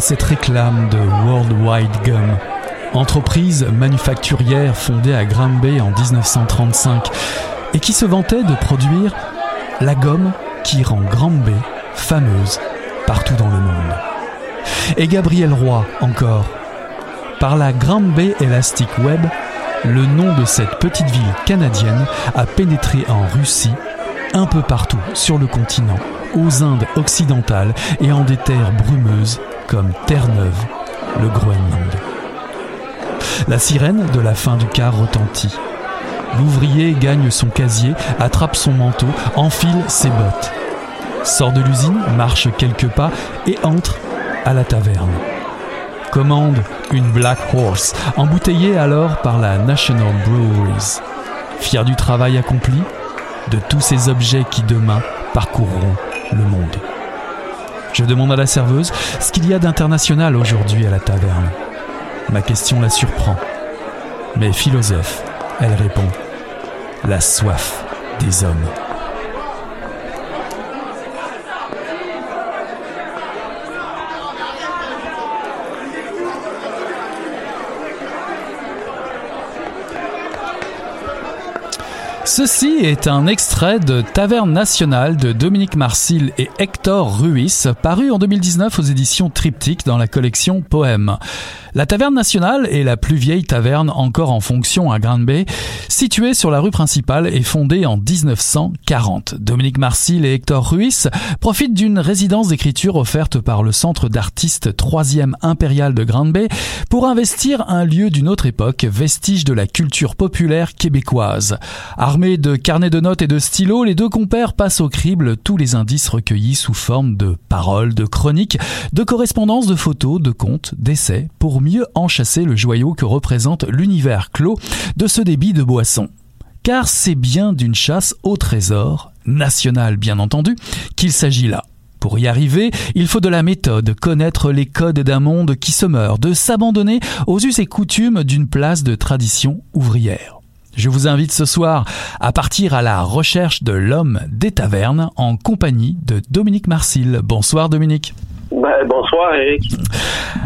Cette réclame de Worldwide Gum, entreprise manufacturière fondée à Granby en 1935 et qui se vantait de produire la gomme qui rend Granby fameuse partout dans le monde. Et Gabriel Roy encore. Par la Granby Elastic Web, le nom de cette petite ville canadienne a pénétré en Russie, un peu partout sur le continent, aux Indes occidentales et en des terres brumeuses comme Terre-Neuve, le Groenland. La sirène de la fin du quart retentit. L'ouvrier gagne son casier, attrape son manteau, enfile ses bottes. sort de l'usine, marche quelques pas et entre à la taverne. Commande une Black Horse, embouteillée alors par la National Breweries. Fier du travail accompli, de tous ces objets qui demain parcourront le monde. Je demande à la serveuse ce qu'il y a d'international aujourd'hui à la taverne. Ma question la surprend. Mais philosophe, elle répond La soif des hommes. Ceci est un extrait de Taverne nationale de Dominique Marcil et Hector Ruiz, paru en 2019 aux éditions Triptyque dans la collection Poèmes. La Taverne nationale est la plus vieille taverne encore en fonction à Granby, située sur la rue principale et fondée en 1940. Dominique Marcil et Hector Ruiz profitent d'une résidence d'écriture offerte par le Centre d'artistes 3e impérial de Granby pour investir un lieu d'une autre époque, vestige de la culture populaire québécoise. Armés de carnets de notes et de stylos, les deux compères passent au crible tous les indices recueillis sous forme de paroles, de chroniques, de correspondances, de photos, de contes, d'essais, pour mieux enchasser le joyau que représente l'univers clos de ce débit de boisson. Car c'est bien d'une chasse au trésor, national bien entendu, qu'il s'agit là. Pour y arriver, il faut de la méthode, connaître les codes d'un monde qui se meurt, de s'abandonner aux us et coutumes d'une place de tradition ouvrière. Je vous invite ce soir à partir à la recherche de l'homme des tavernes en compagnie de Dominique Marcil. Bonsoir Dominique. Ben, bonsoir Eric.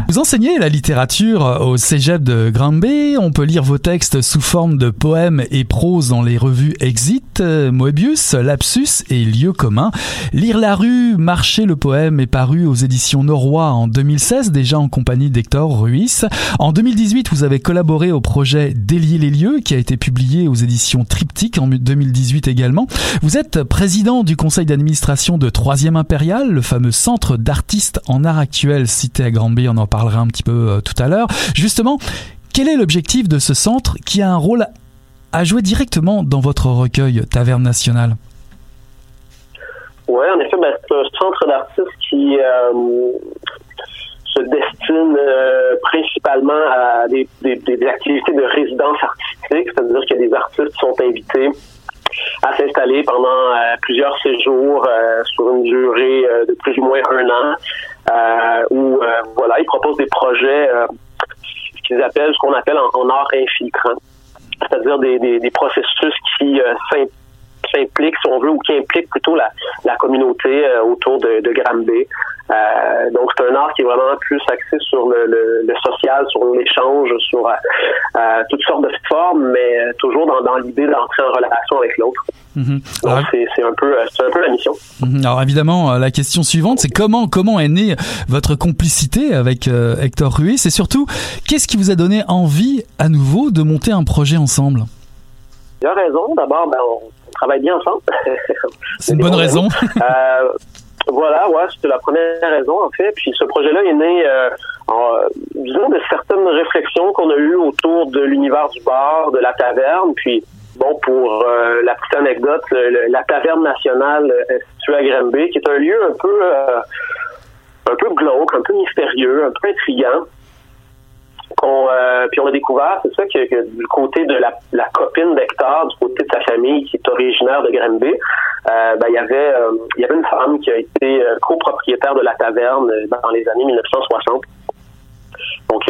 Vous enseignez la littérature au Cégep de Granby. On peut lire vos textes sous forme de poèmes et prose dans les revues Exit, Moebius, Lapsus et Lieu commun. Lire la rue, marcher le poème est paru aux éditions Norrois en 2016, déjà en compagnie d'Hector Ruiz. En 2018, vous avez collaboré au projet Délier les lieux qui a été publié aux éditions Triptyque en 2018 également. Vous êtes président du conseil d'administration de Troisième Impérial, le fameux centre d'artistes en art actuel cité à Granby, on en parlera un petit peu euh, tout à l'heure. Justement, quel est l'objectif de ce centre qui a un rôle à jouer directement dans votre recueil Taverne Nationale? Oui, en effet, ben, c'est un centre d'artistes qui euh, se destine euh, principalement à des, activités de résidence artistique, c'est-à-dire a des artistes sont invités à s'installer pendant plusieurs séjours sur une durée de plus ou moins un an, où voilà, ils proposent des projets qu'ils appellent ce qu'on appelle en, en, art infiltrant, c'est-à-dire des, des, des, processus qui s'impliquent, si on veut, ou qui impliquent plutôt la, la communauté autour de, de Granby. Euh, donc c'est un art qui est vraiment plus axé sur le, le, le social, sur l'échange, sur euh, toutes sortes de formes, mais toujours dans, dans l'idée d'entrer en relation avec l'autre. Mmh. Donc c'est un peu un peu la mission. Mmh. Alors évidemment la question suivante c'est comment comment est née votre complicité avec euh, Hector Ruiz? Et surtout qu'est-ce qui vous a donné envie à nouveau de monter un projet ensemble? Il y a raison. D'abord ben, on travaille bien ensemble. c'est une bonne raison. euh, voilà, ouais, c'était la première raison en fait. Puis ce projet-là est né, euh, en, disons, de certaines réflexions qu'on a eues autour de l'univers du bar, de la taverne. Puis bon, pour euh, la petite anecdote, le, la taverne nationale est située à Granby, qui est un lieu un peu, un peu glauque, un peu mystérieux, un peu intriguant. Euh, puis on a découvert, c'est ça, que, du côté de la, copine d'Hector, du côté de sa famille qui est originaire de Granby, euh, ben, il y avait euh, il y avait une femme qui a été copropriétaire de la taverne dans les années 1960. Donc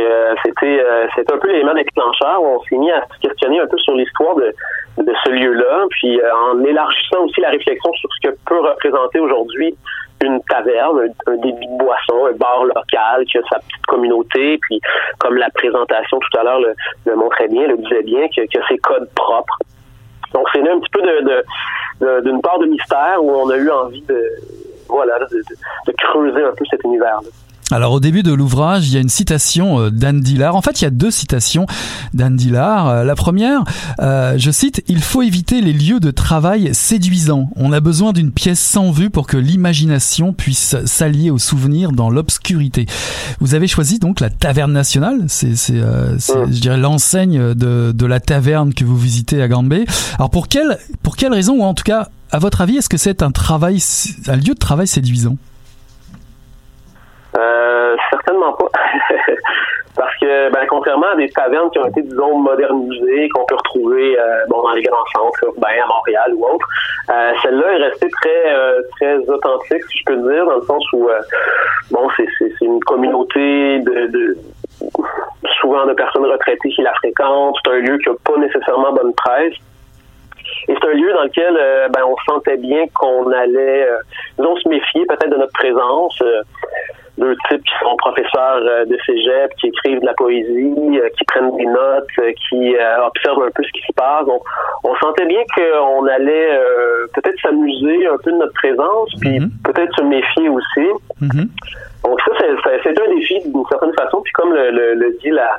c'était c'était un peu l'élément déclencheur où on s'est mis à se questionner un peu sur l'histoire de, de ce lieu-là, puis en élargissant aussi la réflexion sur ce que peut représenter aujourd'hui une taverne, un, un, débit de boisson, un bar local qui a sa petite communauté, puis comme la présentation tout à l'heure le, le, montrait bien, le disait bien, que, que ses codes propres. Donc c'est un petit peu d'une part de mystère où on a eu envie de voilà de creuser un peu cet univers. -là. Alors au début de l'ouvrage, il y a une citation euh, d'Anne Dillard. En fait, il y a deux citations d'Anne Dillard. Euh, La première, euh, je cite, Il faut éviter les lieux de travail séduisants. On a besoin d'une pièce sans vue pour que l'imagination puisse s'allier aux souvenirs dans l'obscurité. Vous avez choisi donc la Taverne Nationale. C'est, euh, je dirais, l'enseigne de, de la taverne que vous visitez à Gambé. Alors pour quelle, pour quelle raison, ou en tout cas, à votre avis, est-ce que c'est un travail, un lieu de travail séduisant? Euh, certainement pas. Parce que, ben, contrairement à des tavernes qui ont été, disons, modernisées, qu'on peut retrouver euh, bon, dans les grands centres urbains, à Montréal ou autre, euh, celle-là est restée très très authentique, si je peux dire, dans le sens où, bon, c'est, une communauté de, souvent de personnes retraitées qui la fréquentent. C'est un lieu qui n'a pas nécessairement bonne presse. Et c'est un lieu dans lequel ben, on sentait bien qu'on allait, disons, se méfier peut-être de notre présence. Deux types qui sont professeurs euh, de cégep, qui écrivent de la poésie, euh, qui prennent des notes, euh, qui observent un peu ce qui se passe. On, on sentait bien qu'on allait euh, peut-être s'amuser un peu de notre présence, puis peut-être se méfier aussi. Donc ça, c'est, un défi d'une certaine façon. Puis comme le, le- le dit la,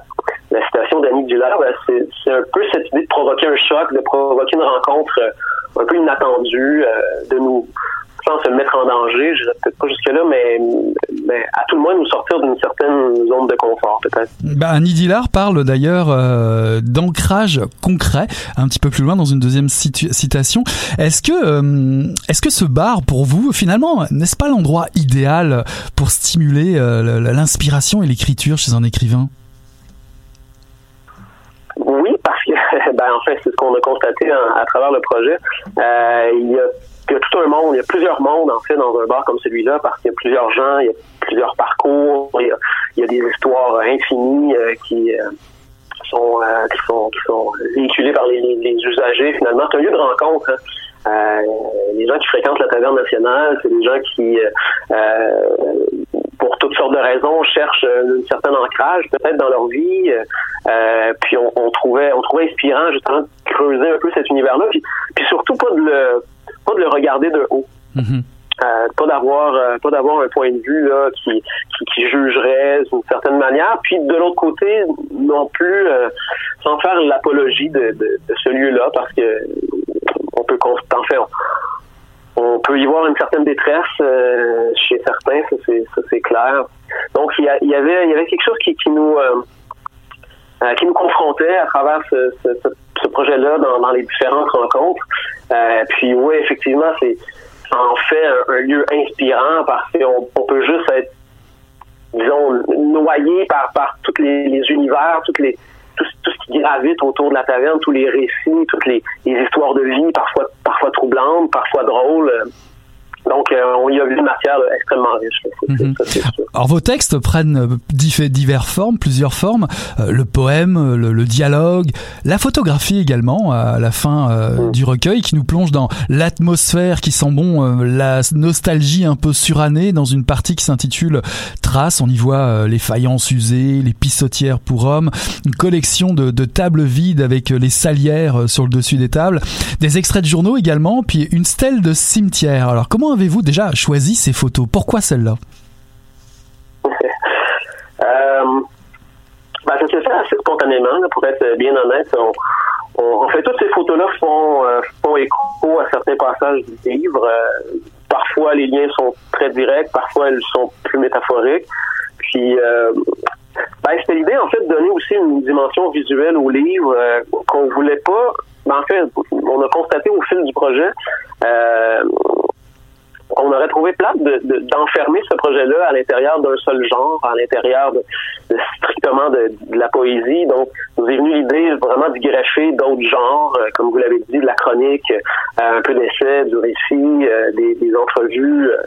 la citation d'Annie Dulaire, ben, c'est, un peu cette idée de provoquer un choc, de provoquer une rencontre un peu inattendue, euh, de nous sans se mettre en danger, je peut-être pas jusque-là, mais, mais à tout le moins nous sortir d'une certaine zone de confort, peut-être. Bah, Annie Dillard parle d'ailleurs euh, d'ancrage concret un petit peu plus loin dans une deuxième citation. Est-ce que euh, est-ce que ce bar pour vous finalement n'est-ce pas l'endroit idéal pour stimuler euh, le- le- l'inspiration et l'écriture chez un écrivain? Oui, parce que, ben, en fait, c'est ce qu'on a constaté en- à travers le projet. Il, y a, il y a tout un monde, il y a plusieurs mondes, en fait, dans un bar comme celui-là, parce qu'il y a plusieurs gens, il y a plusieurs parcours, il y a, des histoires infinies euh, qui, euh, sont, euh, qui, sont, qui sont véhiculées par les, les- usagers, finalement. C'est un lieu de rencontre. hein. Euh, les gens qui fréquentent la taverne nationale, c'est des gens qui, euh, euh, pour toutes sortes de raisons, cherchent euh, un certain ancrage peut-être dans leur vie. Euh, euh, puis on, on trouvait, on trouvait inspirant justement de creuser un peu cet univers-là, puis, puis surtout pas de le, pas de le regarder de haut. Euh, pas d'avoir euh, pas d'avoir un point de vue là qui, qui, qui jugerait d'une certaine manière. Puis de l'autre côté non plus euh, sans faire l'apologie de, de, de ce lieu-là parce que on peut en fait on, on peut y voir une certaine détresse chez certains ça c'est ça c'est clair. Donc il y, y avait il y avait quelque chose qui, qui nous euh, qui nous confrontait à travers ce, projet-là dans, les différentes rencontres. Euh, puis oui, effectivement, c'est en fait un, lieu inspirant parce qu'on on peut juste être, disons, noyé par, tous les, univers, toutes les tout, tout ce qui gravite autour de la taverne, tous les récits, toutes les, les histoires de vie, parfois parfois troublantes, parfois drôles. Donc, euh, on y a vu une matière là, extrêmement riche. Mhm. ça. Alors vos textes prennent euh, diverses formes, plusieurs formes, Euh, le poème, euh, le, le dialogue, la photographie également à la fin euh, du recueil qui nous plonge dans l'atmosphère qui sent bon, euh, la nostalgie un peu surannée dans une partie qui s'intitule Traces. On y voit euh, les faïences usées, les pissotières pour hommes, une collection de, de tables vides avec euh, les salières euh, sur le dessus des tables, des extraits de journaux également, puis une stèle de cimetière. Alors comment avez-vous déjà choisi ces photos? Pourquoi celle-là? Euh, ben, ça s'est fait assez spontanément, pour être bien honnête. On, on- en fait, toutes ces photos-là font, euh, font écho à certains passages du livre. Euh, parfois, les liens sont très directs, parfois, ils sont plus métaphoriques. Puis, euh, ben, c'était l'idée, en fait, de donner aussi une dimension visuelle au livre euh, qu'on voulait pas. Ben, en fait, on a constaté au fil du projet. On aurait trouvé plate de- de- d'enfermer ce projet-là à l'intérieur d'un seul genre, à l'intérieur de, de strictement de, la poésie. Donc, nous est venue l'idée vraiment d'y greffer d'autres genres, euh, comme vous l'avez dit, de la chronique, euh, un peu d'essai, du récit, euh, des, des entrevues. euh.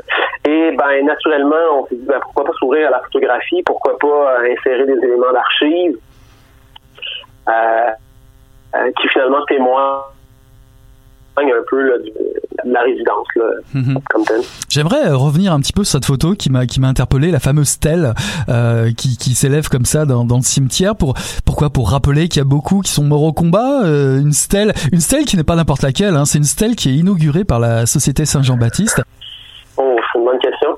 Et ben naturellement, on s'est dit ben, pourquoi pas s'ouvrir à la photographie, pourquoi pas insérer des éléments d'archives qui finalement témoignent un peu là, de la résidence là, comme telle. J'aimerais euh, revenir un petit peu sur cette photo qui m'a qui m'a interpellé, la fameuse stèle euh, qui, qui s'élève comme ça dans, dans le cimetière. Pour pourquoi? Pour rappeler qu'il y a beaucoup qui sont morts au combat. euh, une stèle, une stèle qui n'est pas n'importe laquelle. Hein, c'est une stèle qui est inaugurée par la Société Saint-Jean-Baptiste. Oh, c'est une bonne question.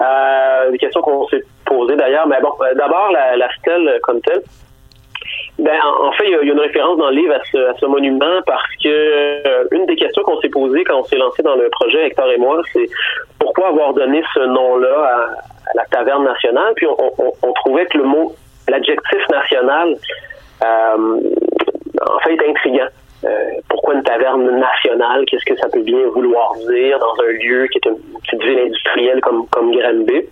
Euh, des questions qu'on s'est posé d'ailleurs. Mais bon, d'abord, la, la stèle comme telle. Ben, en, fait, il y, a, une référence dans le livre à ce, à ce monument parce que euh, une des questions qu'on s'est posées quand on s'est lancé dans le projet, Hector et moi, c'est pourquoi avoir donné ce nom-là à, la taverne nationale? Puis on trouvait que le mot, l'adjectif national, euh, en fait, est intriguant. Euh, pourquoi une taverne nationale? Qu'est-ce que ça peut bien vouloir dire dans un lieu qui est une petite ville industrielle comme, comme Granby?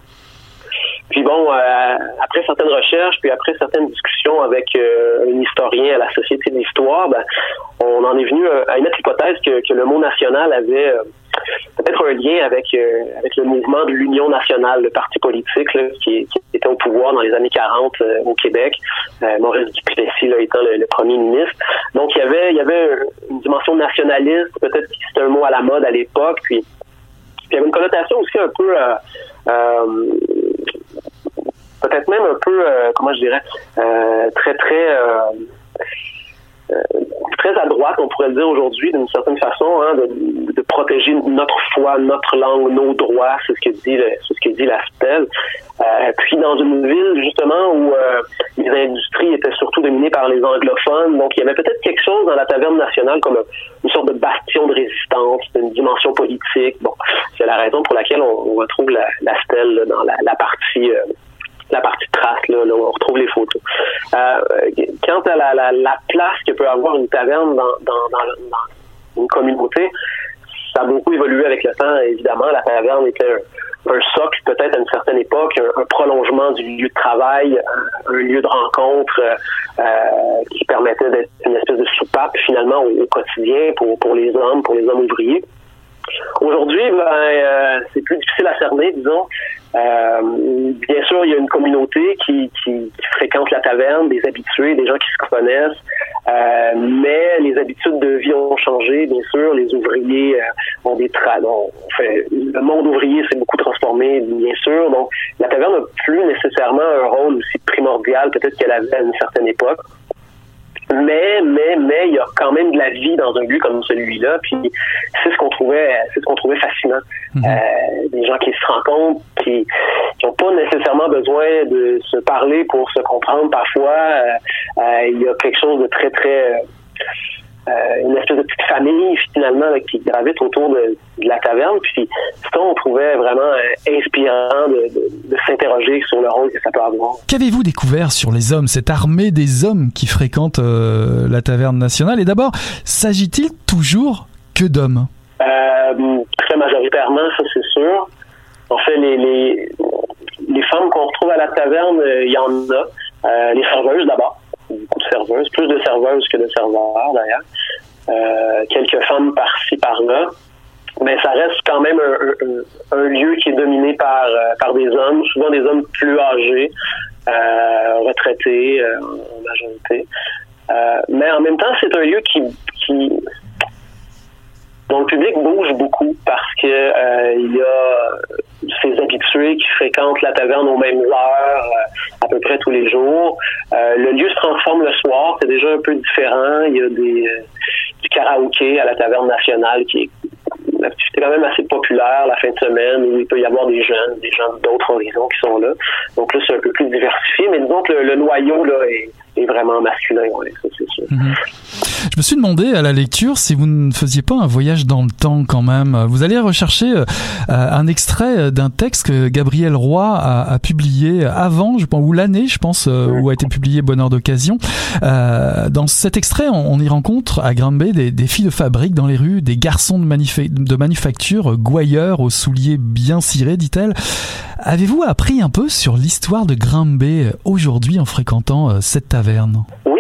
Puis bon, euh, après certaines recherches, puis après certaines discussions avec euh, un historien à la Société d'histoire, ben, on en est venu euh, à émettre l'hypothèse que, que le mot national avait euh, peut-être un lien avec euh, avec le mouvement de l'Union nationale, le parti politique là, qui, qui était au pouvoir dans les années 40 euh, au Québec, Maurice Duplessis là, étant le, premier ministre. Donc il y avait il y avait une dimension nationaliste, peut-être que c'était un mot à la mode à l'époque, puis puis il y avait une connotation aussi un peu euh, peut-être même un peu, euh, comment je dirais, euh, très, très, euh, très à droite, on pourrait le dire aujourd'hui, d'une certaine façon, hein, de, de protéger notre foi, notre langue, nos droits, c'est ce que dit, c'est ce que dit la. Euh, puis dans une ville justement où les industries étaient surtout dominées par les anglophones, donc il y avait peut-être quelque chose dans la taverne nationale comme une sorte de bastion de résistance, une dimension politique. Bon, c'est la raison pour laquelle on, retrouve la, la stèle dans la, partie. La partie trace, là, là on retrouve les photos. Euh, quant à la, la, la place que peut avoir une taverne dans, dans, une communauté, ça a beaucoup évolué avec le temps, évidemment. La taverne était un, socle, peut-être à une certaine époque, un, prolongement du lieu de travail, un, lieu de rencontre euh, qui permettait d'être une espèce de soupape, finalement, au, au quotidien pour, pour les hommes, pour les hommes ouvriers. Aujourd'hui, ben, euh, c'est plus difficile à cerner, disons. Euh, bien sûr, il y a une communauté qui, qui, qui fréquente la taverne, des habitués, des gens qui se connaissent, euh, mais les habitudes de vie ont changé, bien sûr. Les ouvriers ont des tra le monde ouvrier s'est beaucoup transformé, bien sûr. Donc, la taverne n'a plus nécessairement un rôle aussi primordial peut-être qu'elle avait à une certaine époque. Mais, mais, mais, il y a quand même de la vie dans un lieu comme celui-là. Puis c'est ce qu'on trouvait, c'est ce qu'on trouvait fascinant. Euh, des gens qui se rencontrent, qui n'ont pas nécessairement besoin de se parler pour se comprendre. Parfois, euh, euh, il y a quelque chose de très, très euh, une espèce de petite famille finalement là, qui gravite autour de, de la taverne. Puis ça, on trouvait vraiment euh, inspirant de, de- de s'interroger sur le rôle que ça peut avoir. Qu'avez-vous découvert sur les hommes, cette armée des hommes qui fréquentent euh, la taverne nationale? Et d'abord, s'agit-il toujours que d'hommes? Très majoritairement, ça c'est sûr. En fait, les, les, les femmes qu'on retrouve à la taverne, il y en a. Les serveuses d'abord. Beaucoup de serveuses. Plus de serveuses que de serveurs d'ailleurs. Euh, quelques femmes par-ci, par-là. Mais ça reste quand même un, lieu qui est dominé par, euh, par des hommes, souvent des hommes plus âgés, euh, retraités en majorité. Mais en même temps, c'est un lieu qui, donc, le public bouge beaucoup parce que euh, il y a ces habitués qui fréquentent la taverne aux mêmes heures, euh, à peu près tous les jours. Euh, le lieu se transforme le soir, c'est déjà un peu différent. Il y a des euh, du karaoké à la taverne nationale qui est quand même assez populaire la fin de semaine où il peut y avoir des jeunes, des gens d'autres horizons qui sont là. Donc là, c'est un peu plus diversifié, mais disons que le, le noyau là est, vraiment masculin, ouais, ça c'est sûr. Je me suis demandé à la lecture si vous ne faisiez pas un voyage dans le temps quand même. Vous allez rechercher euh, un extrait d'un texte que Gabriel Roy a, a publié avant, je pense, ou l'année, je pense, euh, où a été publié Bonheur d'occasion. Euh, dans cet extrait, on, on y rencontre à Granby des, des filles de fabrique dans les rues, des garçons de, manufa- de manufacture, euh, gouailleurs aux souliers bien cirés, dit-elle. Avez-vous appris un peu sur l'histoire de euh, aujourd'hui en fréquentant euh, cette taverne? Oui,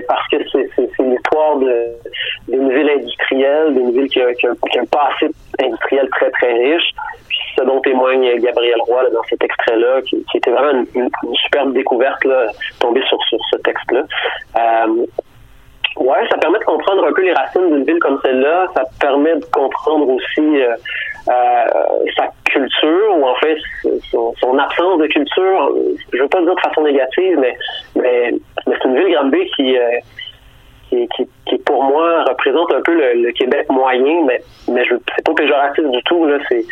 que parce que c'est l'histoire d'une ville industrielle, d'une ville qui a, un passé industriel très très riche. Ce dont témoigne Gabriel Roy dans cet extrait-là, qui, était vraiment une, superbe découverte là, tombée sur ce texte-là. Euh, Ouais, ça permet de comprendre un peu les racines d'une ville comme celle-là. Ça permet de comprendre aussi euh, sa culture, ou en fait son, absence de culture. Je veux pas le dire de façon négative, mais mais, mais c'est une ville Granby qui euh, qui, qui, qui pour moi représente un peu le, le Québec moyen, mais mais je c'est pas péjoratif du tout là. C'est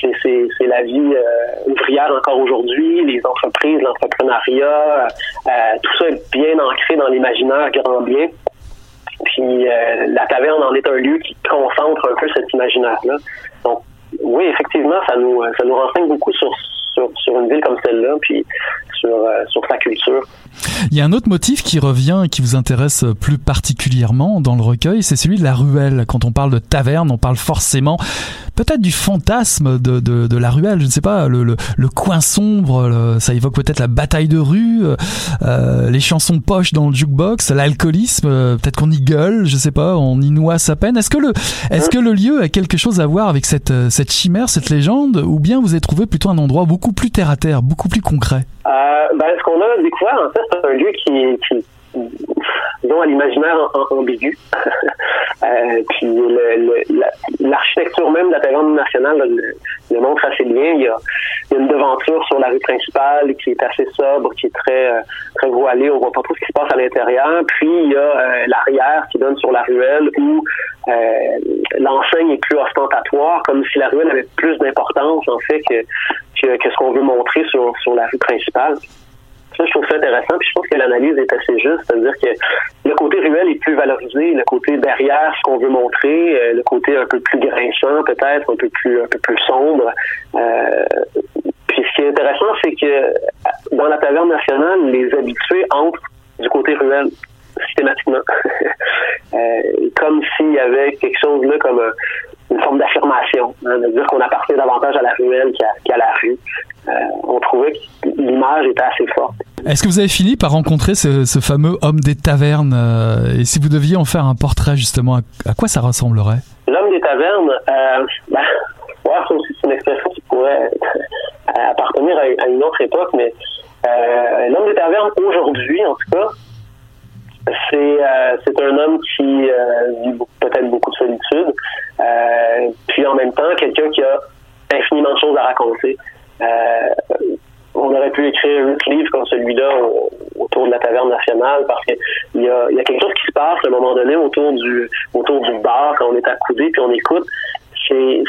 c'est c'est, c'est la vie euh, ouvrière encore aujourd'hui, les entreprises, l'entrepreneuriat, euh, tout ça est bien ancré dans l'imaginaire grand bien. Puis euh, la taverne en est un lieu qui concentre un peu cet imaginaire-là. Donc oui, effectivement, ça nous ça nous renseigne beaucoup sur sur, sur une ville comme celle-là, puis sur, euh, sur sa culture. Il y a un autre motif qui revient et qui vous intéresse plus particulièrement dans le recueil, c'est celui de la ruelle. Quand on parle de taverne, on parle forcément peut-être du fantasme de, de, de, la ruelle, je ne sais pas, le, le, le coin sombre, le, ça évoque peut-être la bataille de rue, euh, les chansons poches dans le jukebox, l'alcoolisme, euh, peut-être qu'on y gueule, je sais pas, on y noie sa peine. Est-ce que le, est-ce que le lieu a quelque chose à voir avec cette, cette chimère, cette légende, ou bien vous avez trouvé plutôt un endroit beaucoup plus terre à terre, beaucoup plus concret? Euh, ben, ce qu'on a découvert, en fait, c'est un lieu qui, qui disons, à l'imaginaire ambigu. euh, puis l'architecture même de la Taverne nationale le, montre assez bien. Il y, a, une devanture sur la rue principale qui est assez sobre, qui est très très voilée. On voit pas trop ce qui se passe à l'intérieur. Puis il y a euh, l'arrière qui donne sur la ruelle où euh, l'enseigne est plus ostentatoire, comme si la ruelle avait plus d'importance en fait que, que, que ce qu'on veut montrer sur, sur la rue principale. Ça, je trouve ça intéressant. Puis je pense que l'analyse est assez juste, c'est-à-dire que le côté ruelle est plus valorisé, le côté derrière ce qu'on veut montrer, euh, le côté un peu plus grinçant, peut-être un peu plus un peu plus sombre. Euh, puis ce qui est intéressant, c'est que dans la taverne nationale, les habitués entrent du côté ruelle systématiquement, euh, comme s'il y avait quelque chose là comme un, une forme d'affirmation, hein, de dire qu'on appartient davantage à la ruelle qu'à qu la rue. On trouvait que l'image était assez forte. Est-ce que vous avez fini par rencontrer ce, fameux homme des tavernes euh, Et si vous deviez en faire un portrait, justement, à, quoi ça ressemblerait? L'homme des tavernes, euh, aussi, c'est une expression qui pourrait appartenir à, une autre époque, mais euh, l'homme des tavernes, aujourd'hui, en tout cas, c'est euh, un homme qui euh, vit peut-être beaucoup de solitude, euh, puis en même temps quelqu'un qui a infiniment de choses à raconter. On aurait pu écrire un livre comme celui-là autour de la taverne nationale parce qu'il y a, quelque chose qui se passe à un moment donné autour du autour du bar quand on est accoudé puis on écoute c'est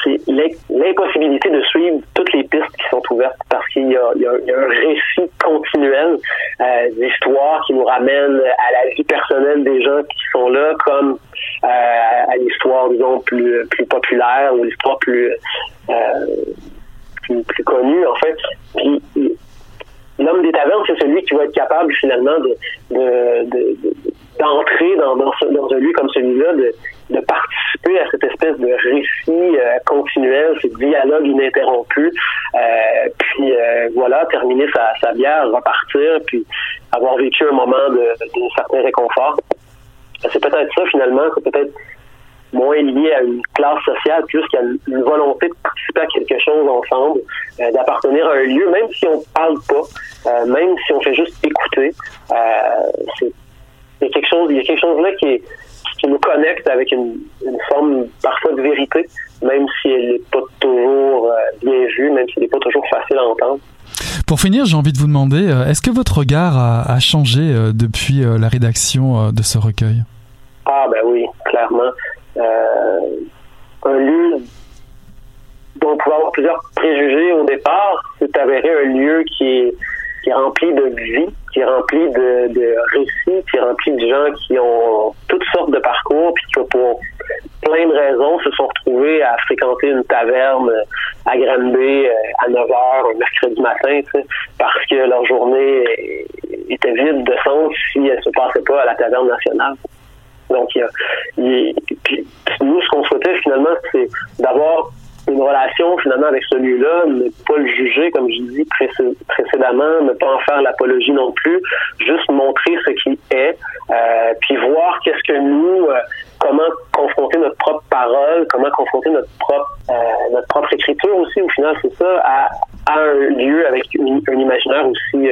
l'impossibilité de suivre toutes les pistes qui sont ouvertes parce qu'il y, a un récit continuel euh, d'histoire qui nous ramène à la vie personnelle des gens qui sont là, comme euh, à l'histoire, disons, plus, plus populaire ou l'histoire plus, euh, plus, plus connue, en fait. Puis, l'homme des tavernes, c'est celui qui va être capable finalement de, de, de, de d'entrer dans, dans, dans, un lieu comme celui-là, de, de participer à cette espèce de récit euh, continuel, ce dialogue ininterrompu, euh, puis euh, voilà, terminer sa, sa bière, repartir, puis avoir vécu un moment de, de certain réconfort. C'est peut-être ça finalement, c'est peut-être moins lié à une classe sociale plus qu'à une volonté de participer à quelque chose ensemble, euh, d'appartenir à un lieu, même si on parle pas, euh, même si on fait juste écouter. c'est il y a quelque chose, il y a quelque chose là qui, est, qui nous connecte avec une, une, forme parfois de vérité, même si elle n'est pas toujours bien vue, même si elle n'est pas toujours facile à entendre. Pour finir, j'ai envie de vous demander, est-ce que votre regard a, a changé depuis la rédaction de ce recueil? Ah ben oui, clairement. Euh, un lieu dont on pouvait avoir plusieurs préjugés au départ, c'est avéré un lieu qui est, rempli de vie, qui est rempli de, récits, qui est rempli de gens qui ont toutes sortes de parcours, puis qui, pour plein de raisons, se sont retrouvés à fréquenter une taverne à Granby à 9 h un mercredi matin, parce que leur journée était vide de sens si elle se passait pas à la taverne nationale. Donc, il y a, il, nous, ce qu'on souhaitait finalement, c'est d'avoir une relation finalement avec ce lieu-là, ne pas le juger, comme je dis précédemment, ne pas en faire l'apologie non plus, juste montrer ce qui est, euh, puis voir qu'est-ce que nous, euh, comment confronter notre propre parole, comment confronter notre propre euh, notre propre écriture aussi, au final, c'est ça, à, à, un lieu avec une, un imaginaire aussi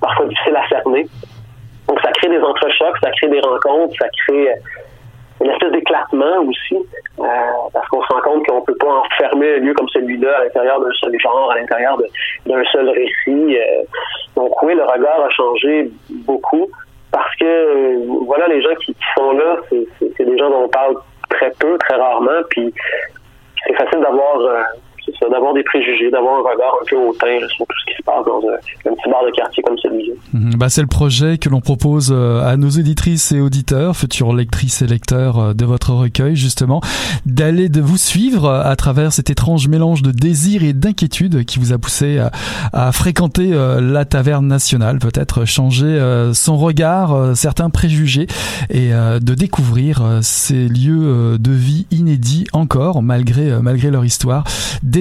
parfois difficile à cerner. Donc, ça crée des entrechocs, ça crée des rencontres, ça crée une espèce d'éclatement aussi, euh, parce qu'on se rend compte qu'on peut pas enfermer un lieu comme celui-là à l'intérieur d'un seul genre, à l'intérieur d'un seul récit. Euh, donc oui, le regard a changé beaucoup. parce que euh, voilà, les gens qui, qui sont là, c'est- des gens dont on parle très peu, très rarement, puis c'est facile d'avoir euh, d'avoir des préjugés, d'avoir un regard un peu hautain là, sur tout ce qui se passe dans un, un petit bar de quartier comme celui-là. Mhm, Bah, c'est le projet que l'on propose euh, à nos éditrices et auditeurs, futures lectrices et lecteurs euh, de votre recueil, justement, d'aller de vous suivre euh, à travers cet étrange mélange de désir et d'inquiétude qui vous a poussé à, fréquenter la taverne nationale, peut-être changer son regard, certains préjugés et de découvrir ces lieux de vie inédits encore, malgré, malgré leur histoire,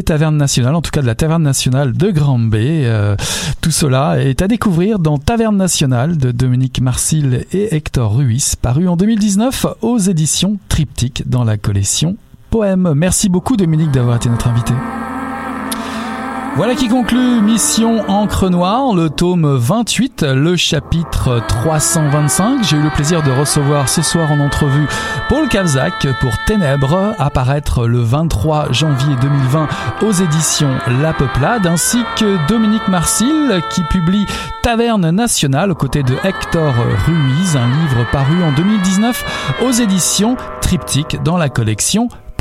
tavernes nationales, en tout cas de la taverne nationale de Grand-Bay. Euh, tout cela est à découvrir dans Taverne nationale de Dominique Marcil et Hector Ruiz, paru en 2019 aux éditions Triptyque dans la collection Poème. Merci beaucoup Dominique d'avoir été notre invité. Voilà qui conclut Mission Encre Noire, le tome 28, le chapitre 325. J'ai eu le plaisir de recevoir ce soir en entrevue Paul Kavzak pour Ténèbres, apparaître le 23 janvier 2020 aux éditions La Peuplade, ainsi que Dominique Marcil qui publie Taverne Nationale aux côtés de Hector Ruiz, un livre paru en 2019 aux éditions Triptyque dans la collection